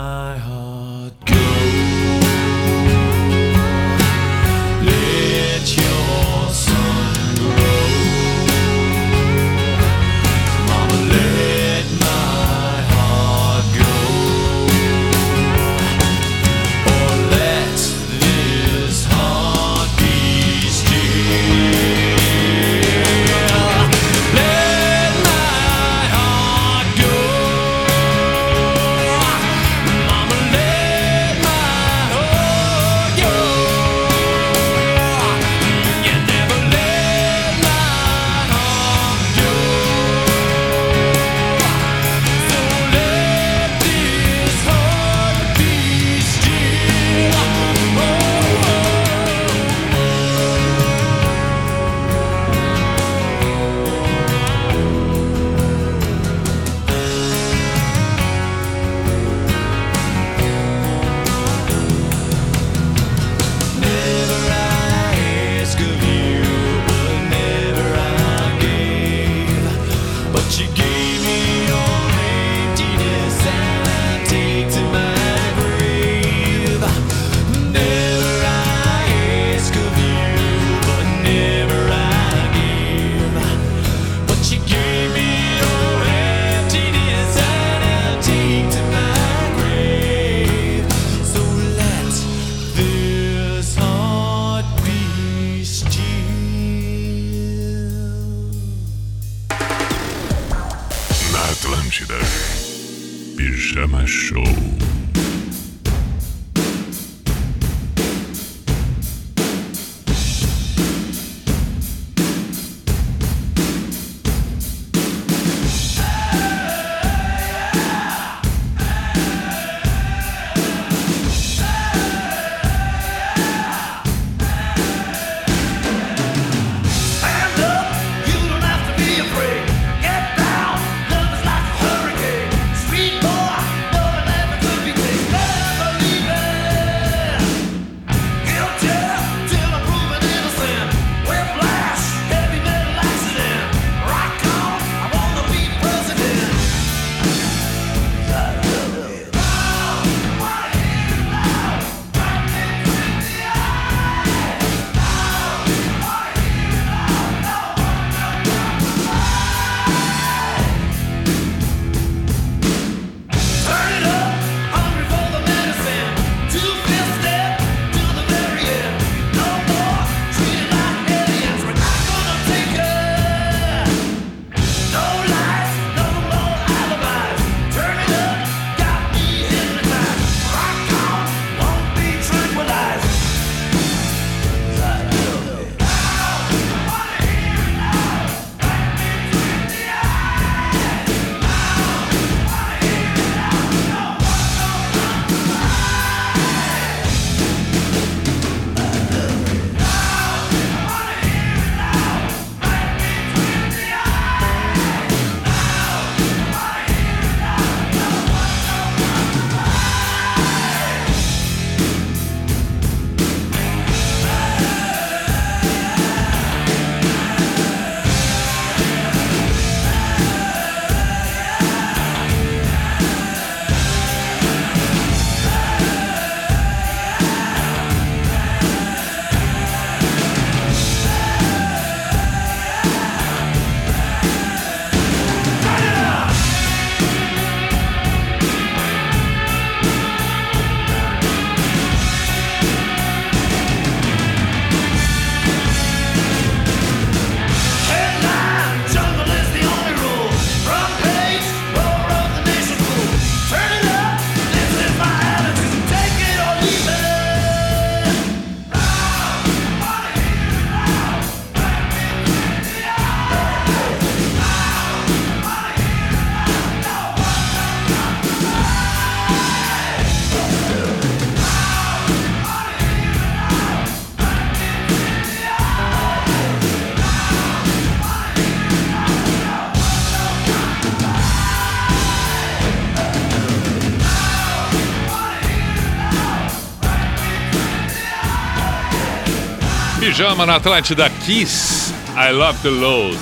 Pijama na Atlântida Kiss, I Love the Load.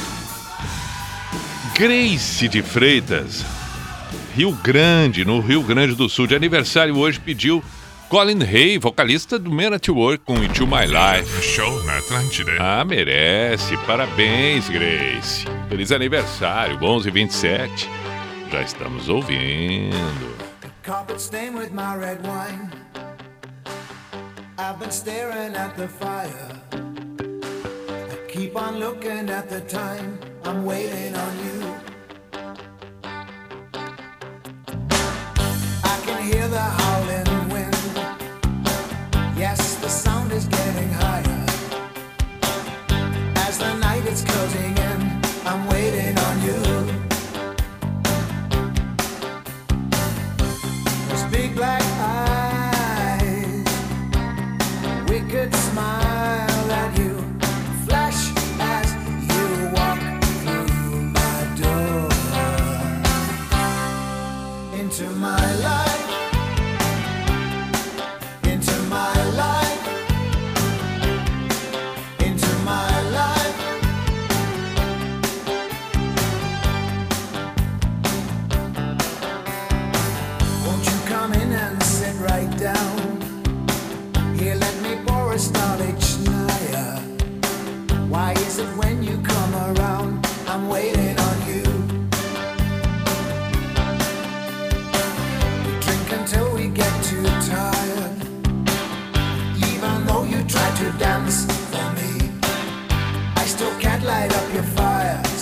Grace de Freitas, Rio Grande, no Rio Grande do Sul, de aniversário hoje, pediu Colin Hay, vocalista do Men at Work com Into My Life. Show na Atlântida. Ah, merece. Parabéns, Grace. Feliz aniversário, 11 h 27. Já estamos ouvindo. Carpet stained with my red wine. I've been staring at the fire. Keep on looking at the time. I'm waiting on you. I can hear the howling wind. Yes, the sound is getting higher. As the night is closing in, I'm waiting into my life, into my life, into my life. Won't you come in and sit right down? Here, let me pour a Schneider. Why is it when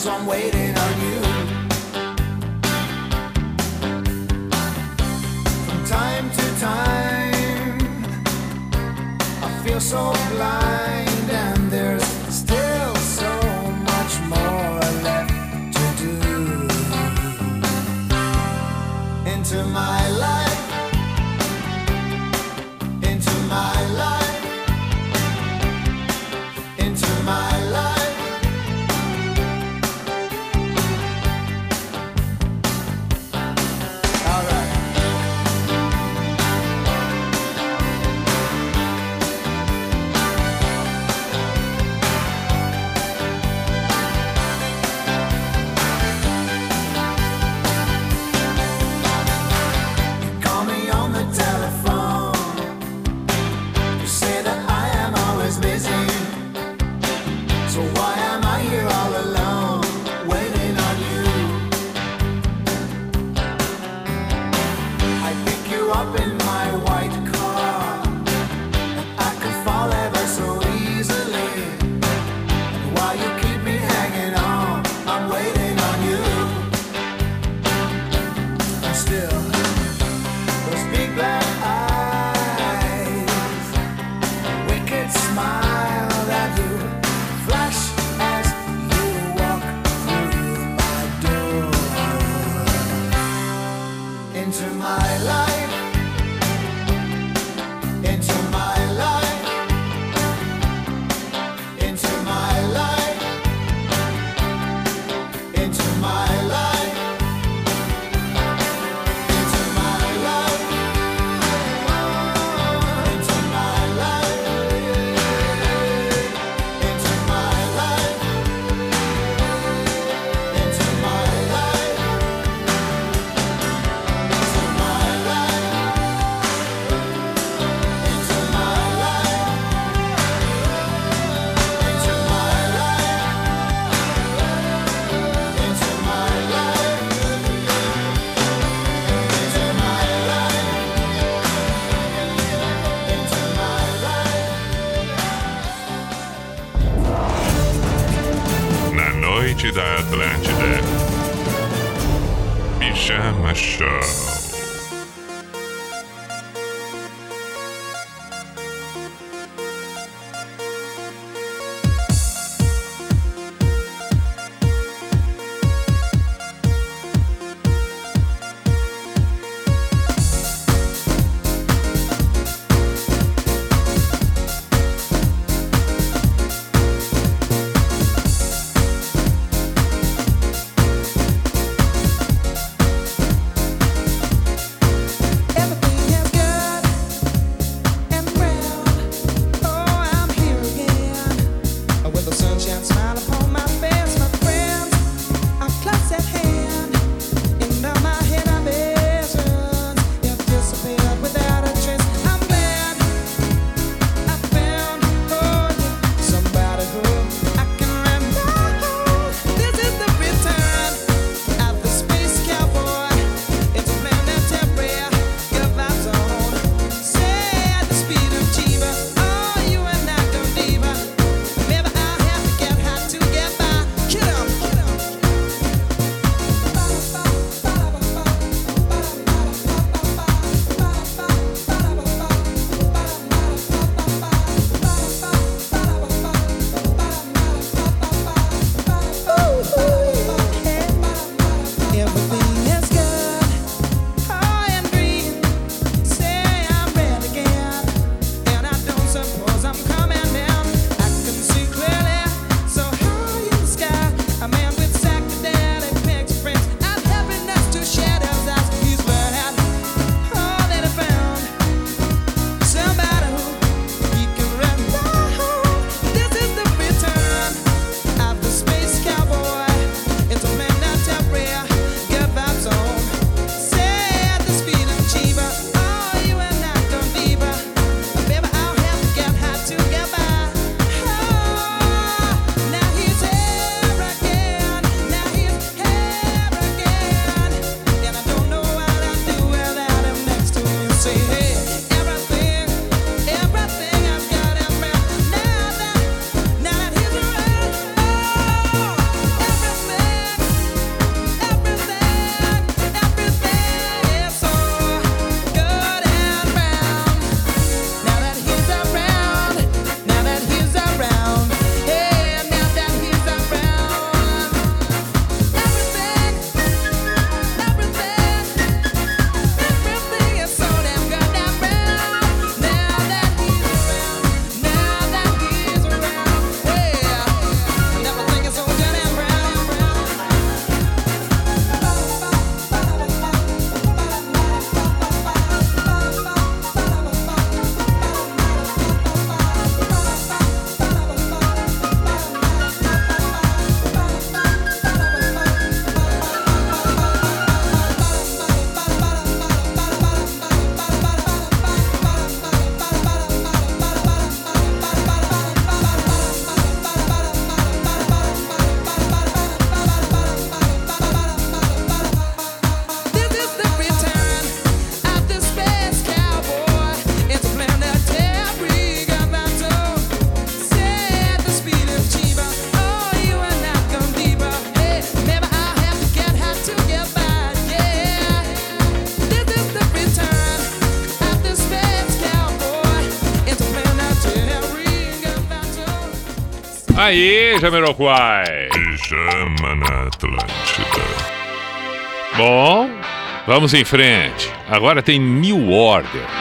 so I'm waiting on you. From time to time, I feel so blind, Aí, Jamiroquai. Pijama na Atlântida. Bom, vamos em frente. Agora tem New Order.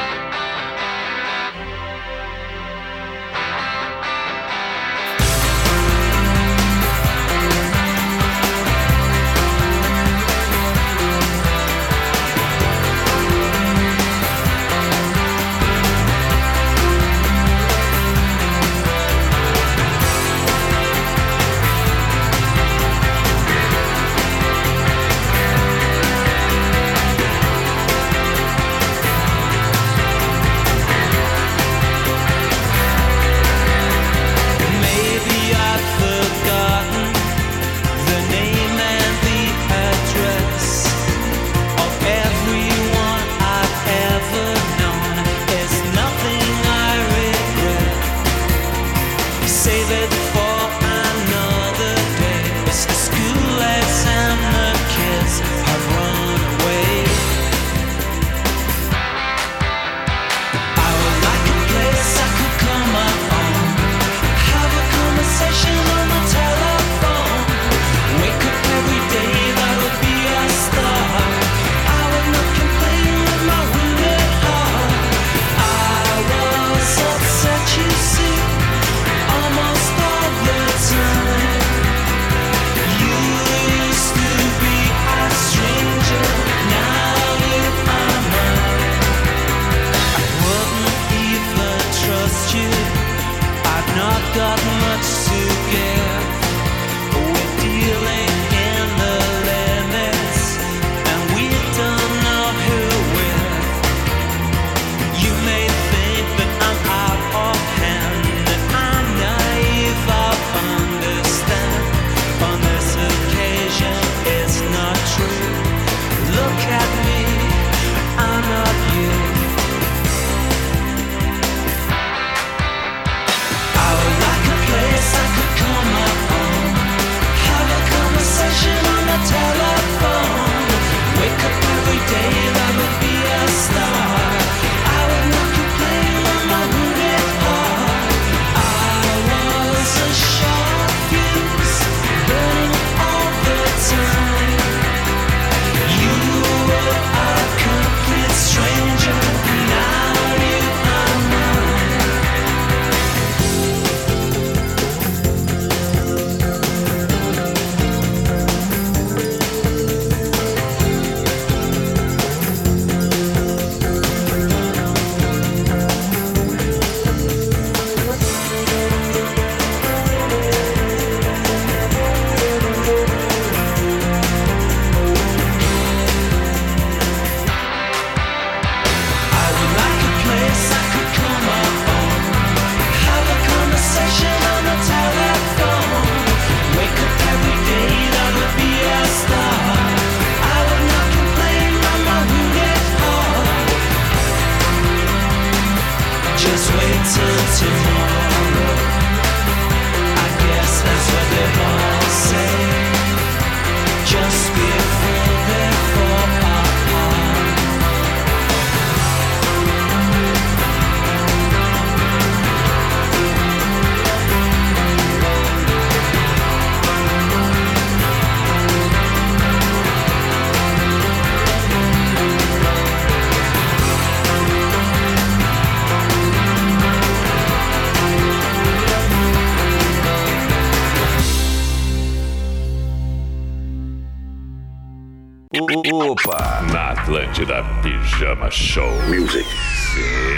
Atlântida Pijama Show. Music. Sim.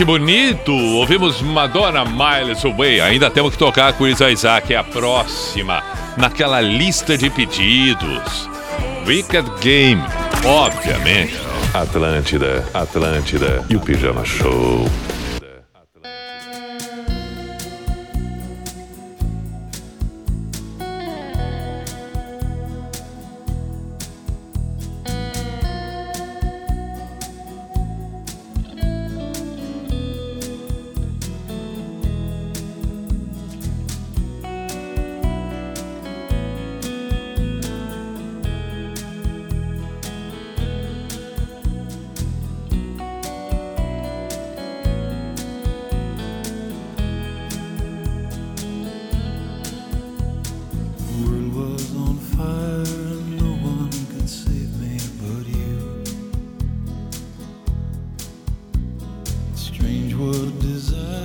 que bonito! Ouvimos Madonna Miles Away. Ainda temos que tocar com Isa Isaac, é a próxima naquela lista de pedidos. Wicked Game, obviamente. Atlântida, Atlântida e o Pijama Show. strange what desire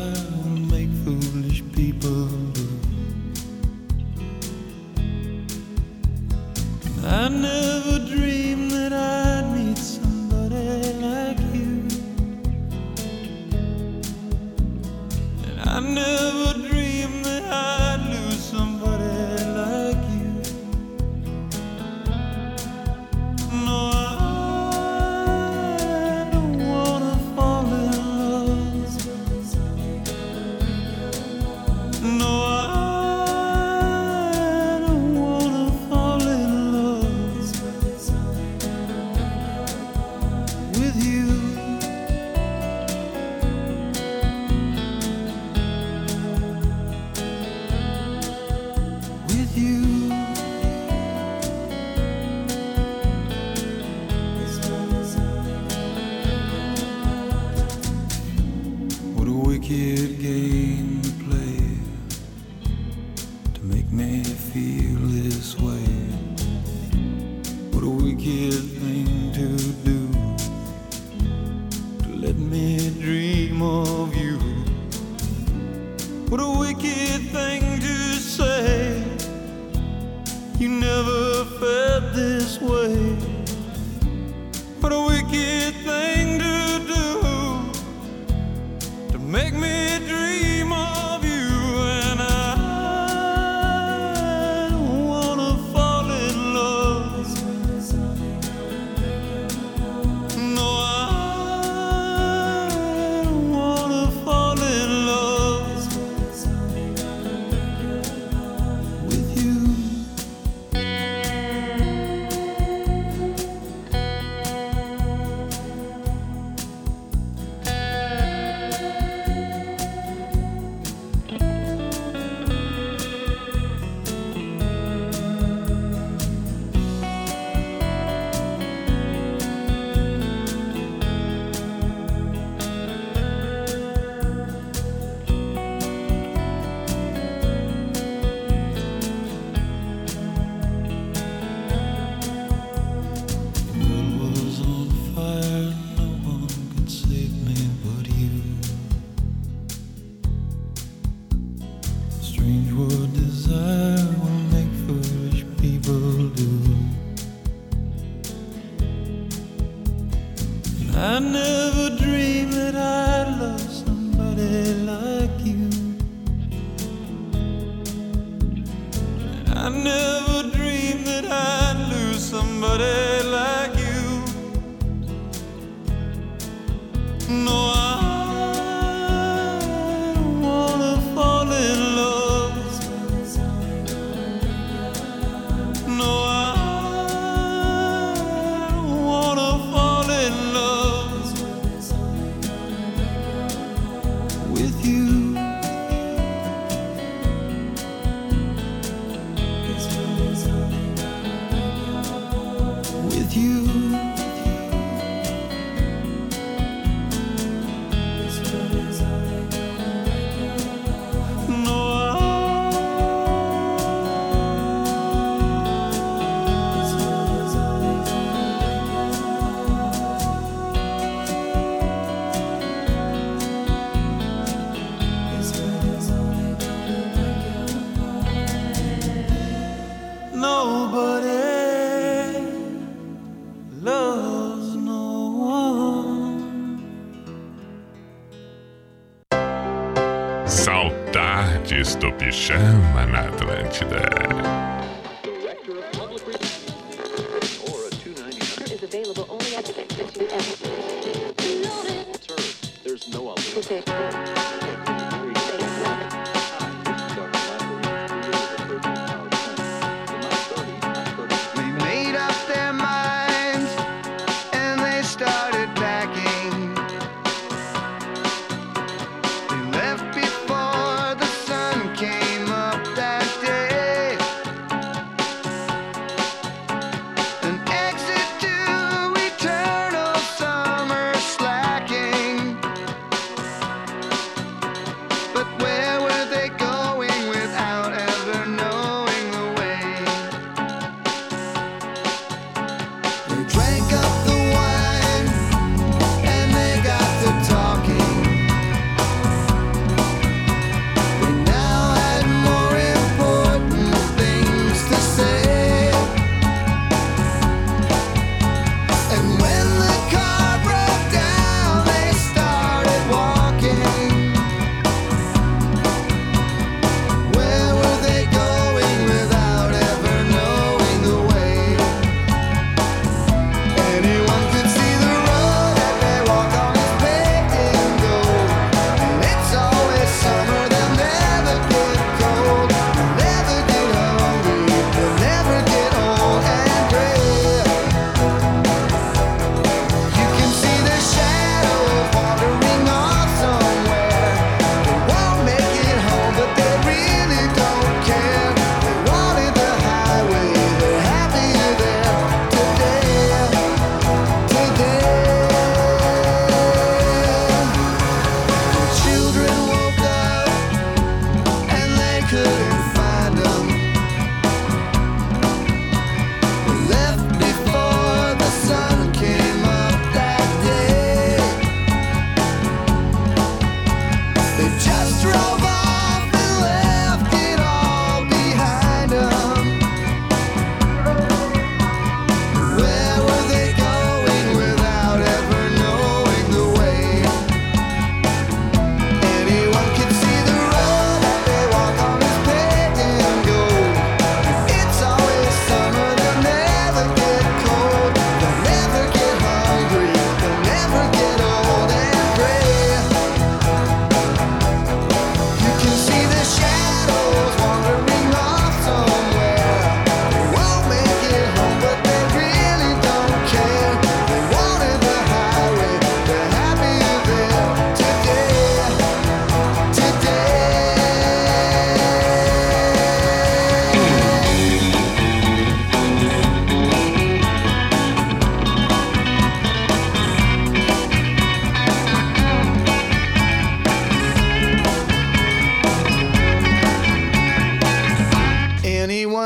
do Pijama na Atlântida.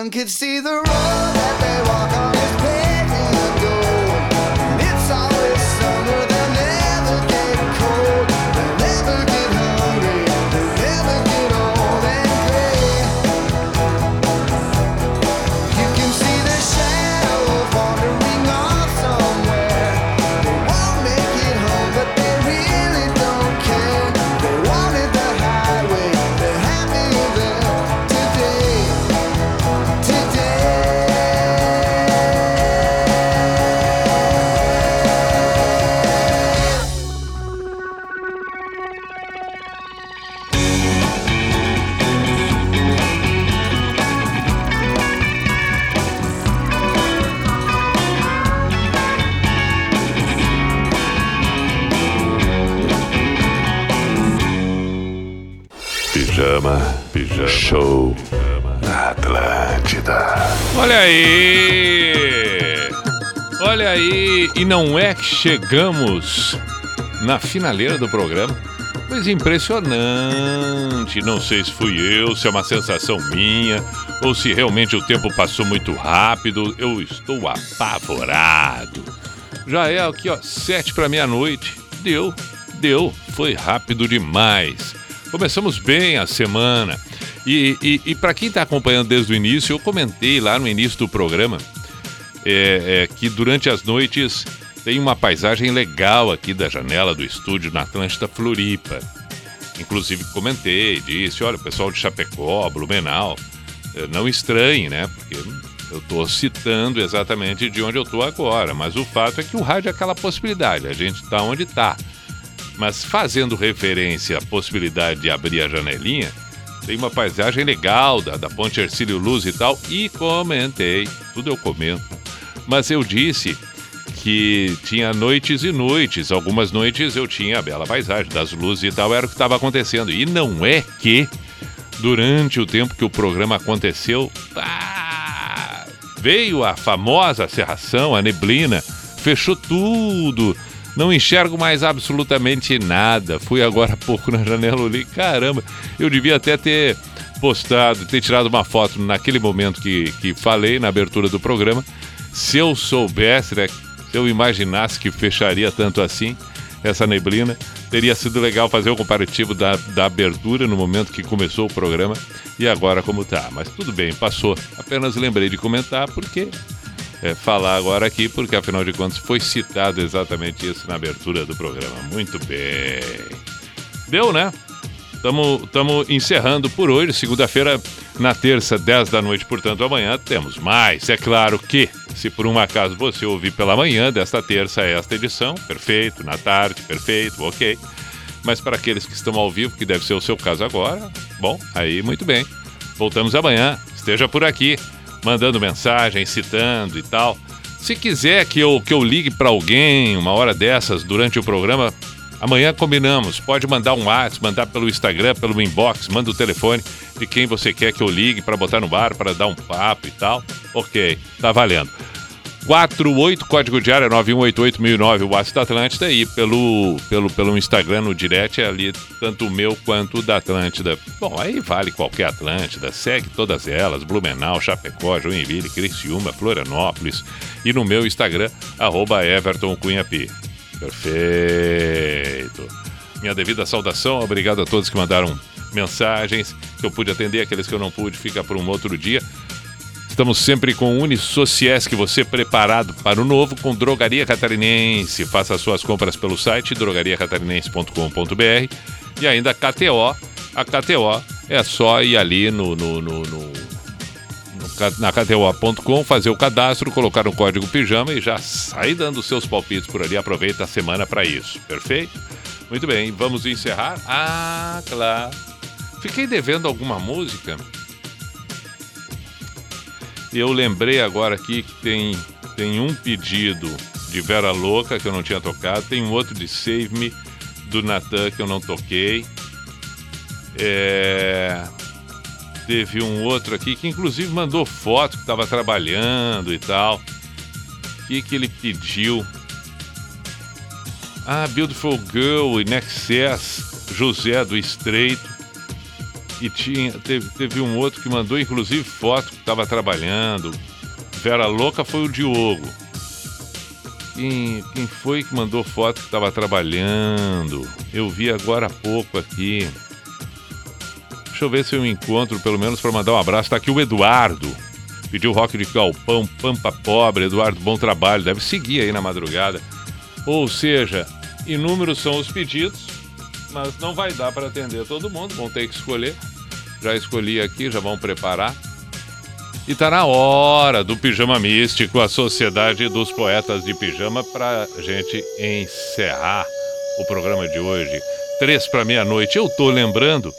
could see the road. aí! Olha aí! E não é que chegamos na finaleira do programa. mas impressionante. Não sei se fui eu, se é uma sensação minha, ou se realmente o tempo passou muito rápido. Eu estou apavorado. Já é aqui, ó, sete para meia-noite. Deu, deu. Foi rápido demais. Começamos bem a semana e, e, e para quem está acompanhando desde o início, eu comentei lá no início do programa é, é, que durante as noites tem uma paisagem legal aqui da janela do estúdio na Atlântida Floripa. Inclusive comentei, disse, olha, o pessoal de Chapecó, Blumenau, eh, não estranhe, né? Porque eu estou citando exatamente de onde eu estou agora, mas o fato é que o rádio é aquela possibilidade, a gente está onde está. Mas fazendo referência à possibilidade de abrir a janelinha, tem uma paisagem legal da, da Ponte Ercílio Luz e tal, e comentei, tudo eu comento. Mas eu disse que tinha noites e noites. Algumas noites eu tinha a bela paisagem das luzes e tal, era o que estava acontecendo. E não é que durante o tempo que o programa aconteceu, veio a famosa serração, a neblina, fechou tudo. Não enxergo mais absolutamente nada. Fui agora há pouco na janela, olhei, caramba, eu devia até ter postado, ter tirado uma foto naquele momento que, que falei na abertura do programa. Se eu soubesse, né, se eu imaginasse que fecharia tanto assim essa neblina, teria sido legal fazer o comparativo da, da abertura no momento que começou o programa e agora como tá. Mas tudo bem, passou. Apenas lembrei de comentar porque é, falar agora aqui, porque afinal de contas foi citado exatamente isso na abertura do programa. Muito bem. Deu, né? Estamos encerrando por hoje, segunda-feira, na terça, 10 da noite, portanto, amanhã temos mais. É claro que, se por um acaso você ouvir pela manhã desta terça esta edição, perfeito, na tarde, perfeito, ok. Mas para aqueles que estão ao vivo, que deve ser o seu caso agora, bom, aí muito bem. Voltamos amanhã, esteja por aqui, mandando mensagem, citando e tal. Se quiser que eu, que eu ligue para alguém uma hora dessas durante o programa, Amanhã combinamos. Pode mandar um WhatsApp, mandar pelo Instagram, pelo inbox, manda o telefone de quem você quer que eu ligue para botar no bar, para dar um papo e tal. Ok, tá valendo. 48, código de área 9188009, o WhatsApp da Atlântida e pelo, pelo, pelo Instagram, no direct, é ali tanto o meu quanto o da Atlântida. Bom, aí vale qualquer Atlântida, segue todas elas, Blumenau, Chapecó, Joinville, Criciúma, Florianópolis e no meu Instagram, arroba Everton Cunha P. Perfeito. Minha devida saudação, obrigado a todos que mandaram mensagens, que eu pude atender, aqueles que eu não pude, fica por um outro dia. Estamos sempre com Unisociesc, você preparado para o novo com Drogaria Catarinense. Faça as suas compras pelo site drogariacatarinense.com.br e ainda a KTO. A KTO é só ir ali no, no, no, no na KTO.com, fazer o cadastro, colocar o código pijama e já sai dando seus palpites por ali. Aproveita a semana para isso, perfeito? Muito bem, vamos encerrar? Ah, claro. Fiquei devendo alguma música. Eu lembrei agora aqui que tem, tem um pedido de Vera Louca que eu não tinha tocado, tem um outro de Save Me do Natan que eu não toquei. É, teve um outro aqui que inclusive mandou foto que estava trabalhando e tal. O que, que ele pediu? Ah, Beautiful Girl in Excess, José do Estreito. E tinha, teve, teve um outro que mandou inclusive foto que estava trabalhando. Vera Louca foi o Diogo. Quem, quem foi que mandou foto que estava trabalhando? Eu vi agora há pouco aqui. Deixa eu ver se eu encontro, pelo menos para mandar um abraço. Tá aqui o Eduardo. Pediu rock de galpão, pampa pobre. Eduardo, bom trabalho. Deve seguir aí na madrugada. Ou seja, inúmeros são os pedidos, mas não vai dar para atender todo mundo. Vão ter que escolher. Já escolhi aqui, já vão preparar. E tá na hora do Pijama Místico, a Sociedade dos Poetas de Pijama, para gente encerrar o programa de hoje. Três para meia-noite. Eu tô lembrando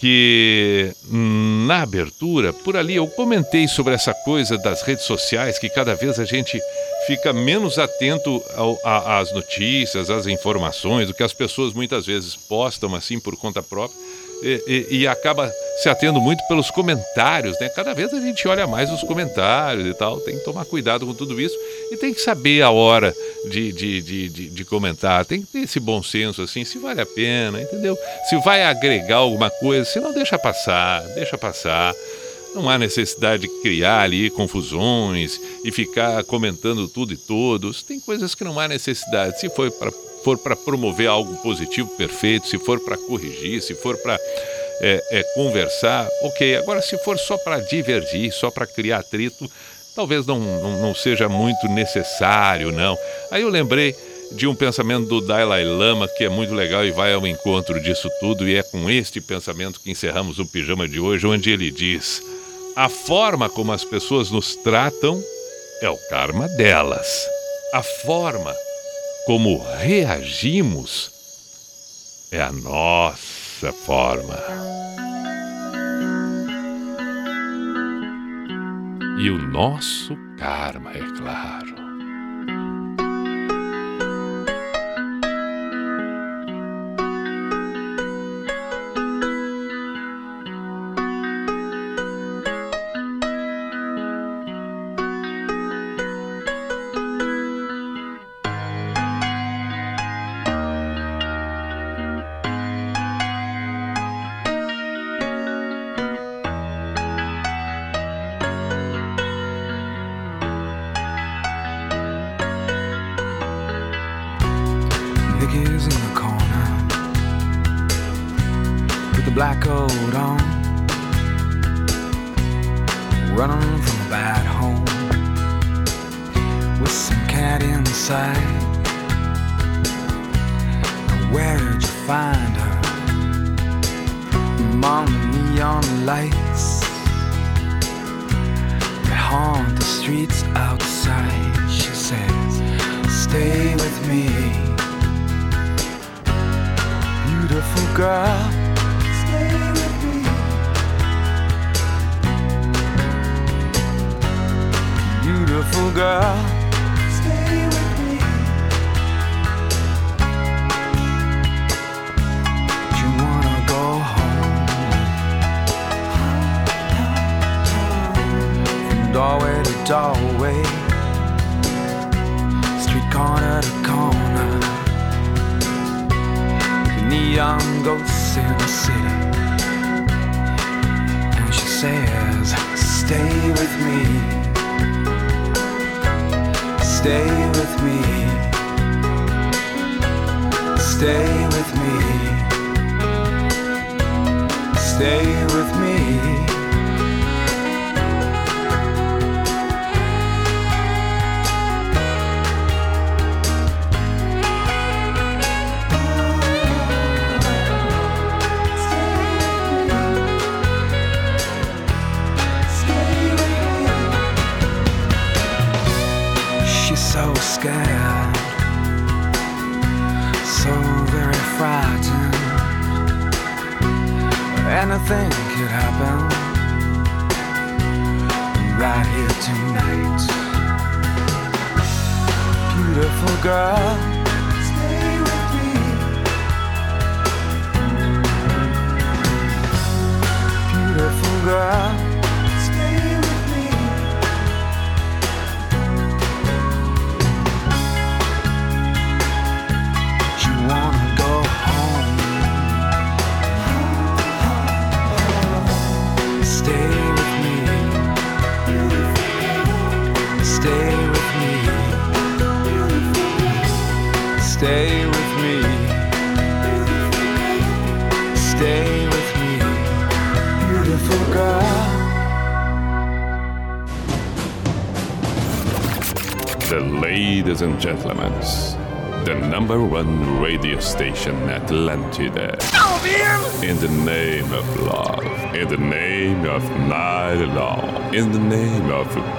que hum, na abertura, por ali, eu comentei sobre essa coisa das redes sociais, que cada vez a gente fica menos atento ao, a, às notícias, às informações, o que as pessoas muitas vezes postam assim por conta própria e, e, e, acaba se atendo muito pelos comentários, né? Cada vez a gente olha mais os comentários e tal, tem que tomar cuidado com tudo isso e tem que saber a hora de, de, de, de, de comentar, tem que ter esse bom senso assim, se vale a pena, entendeu? Se vai agregar alguma coisa, se não deixa passar, deixa passar. Não há necessidade de criar ali confusões e ficar comentando tudo e todos. Tem coisas que não há necessidade. Se for para for para promover algo positivo, perfeito, se for para corrigir, se for para é, é, conversar, ok. Agora, se for só para divergir, só para criar atrito, talvez não, não, não seja muito necessário, não. Aí eu lembrei de um pensamento do Dalai Lama que é muito legal e vai ao encontro disso tudo, e é com este pensamento que encerramos o pijama de hoje, onde ele diz. A forma como as pessoas nos tratam é o karma delas. A forma como reagimos é a nossa forma. E o nosso karma, é claro.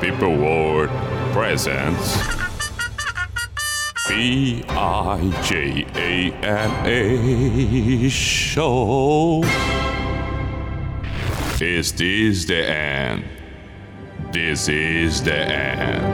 People World presents B I J A M A Show. Is this the end? This is the end.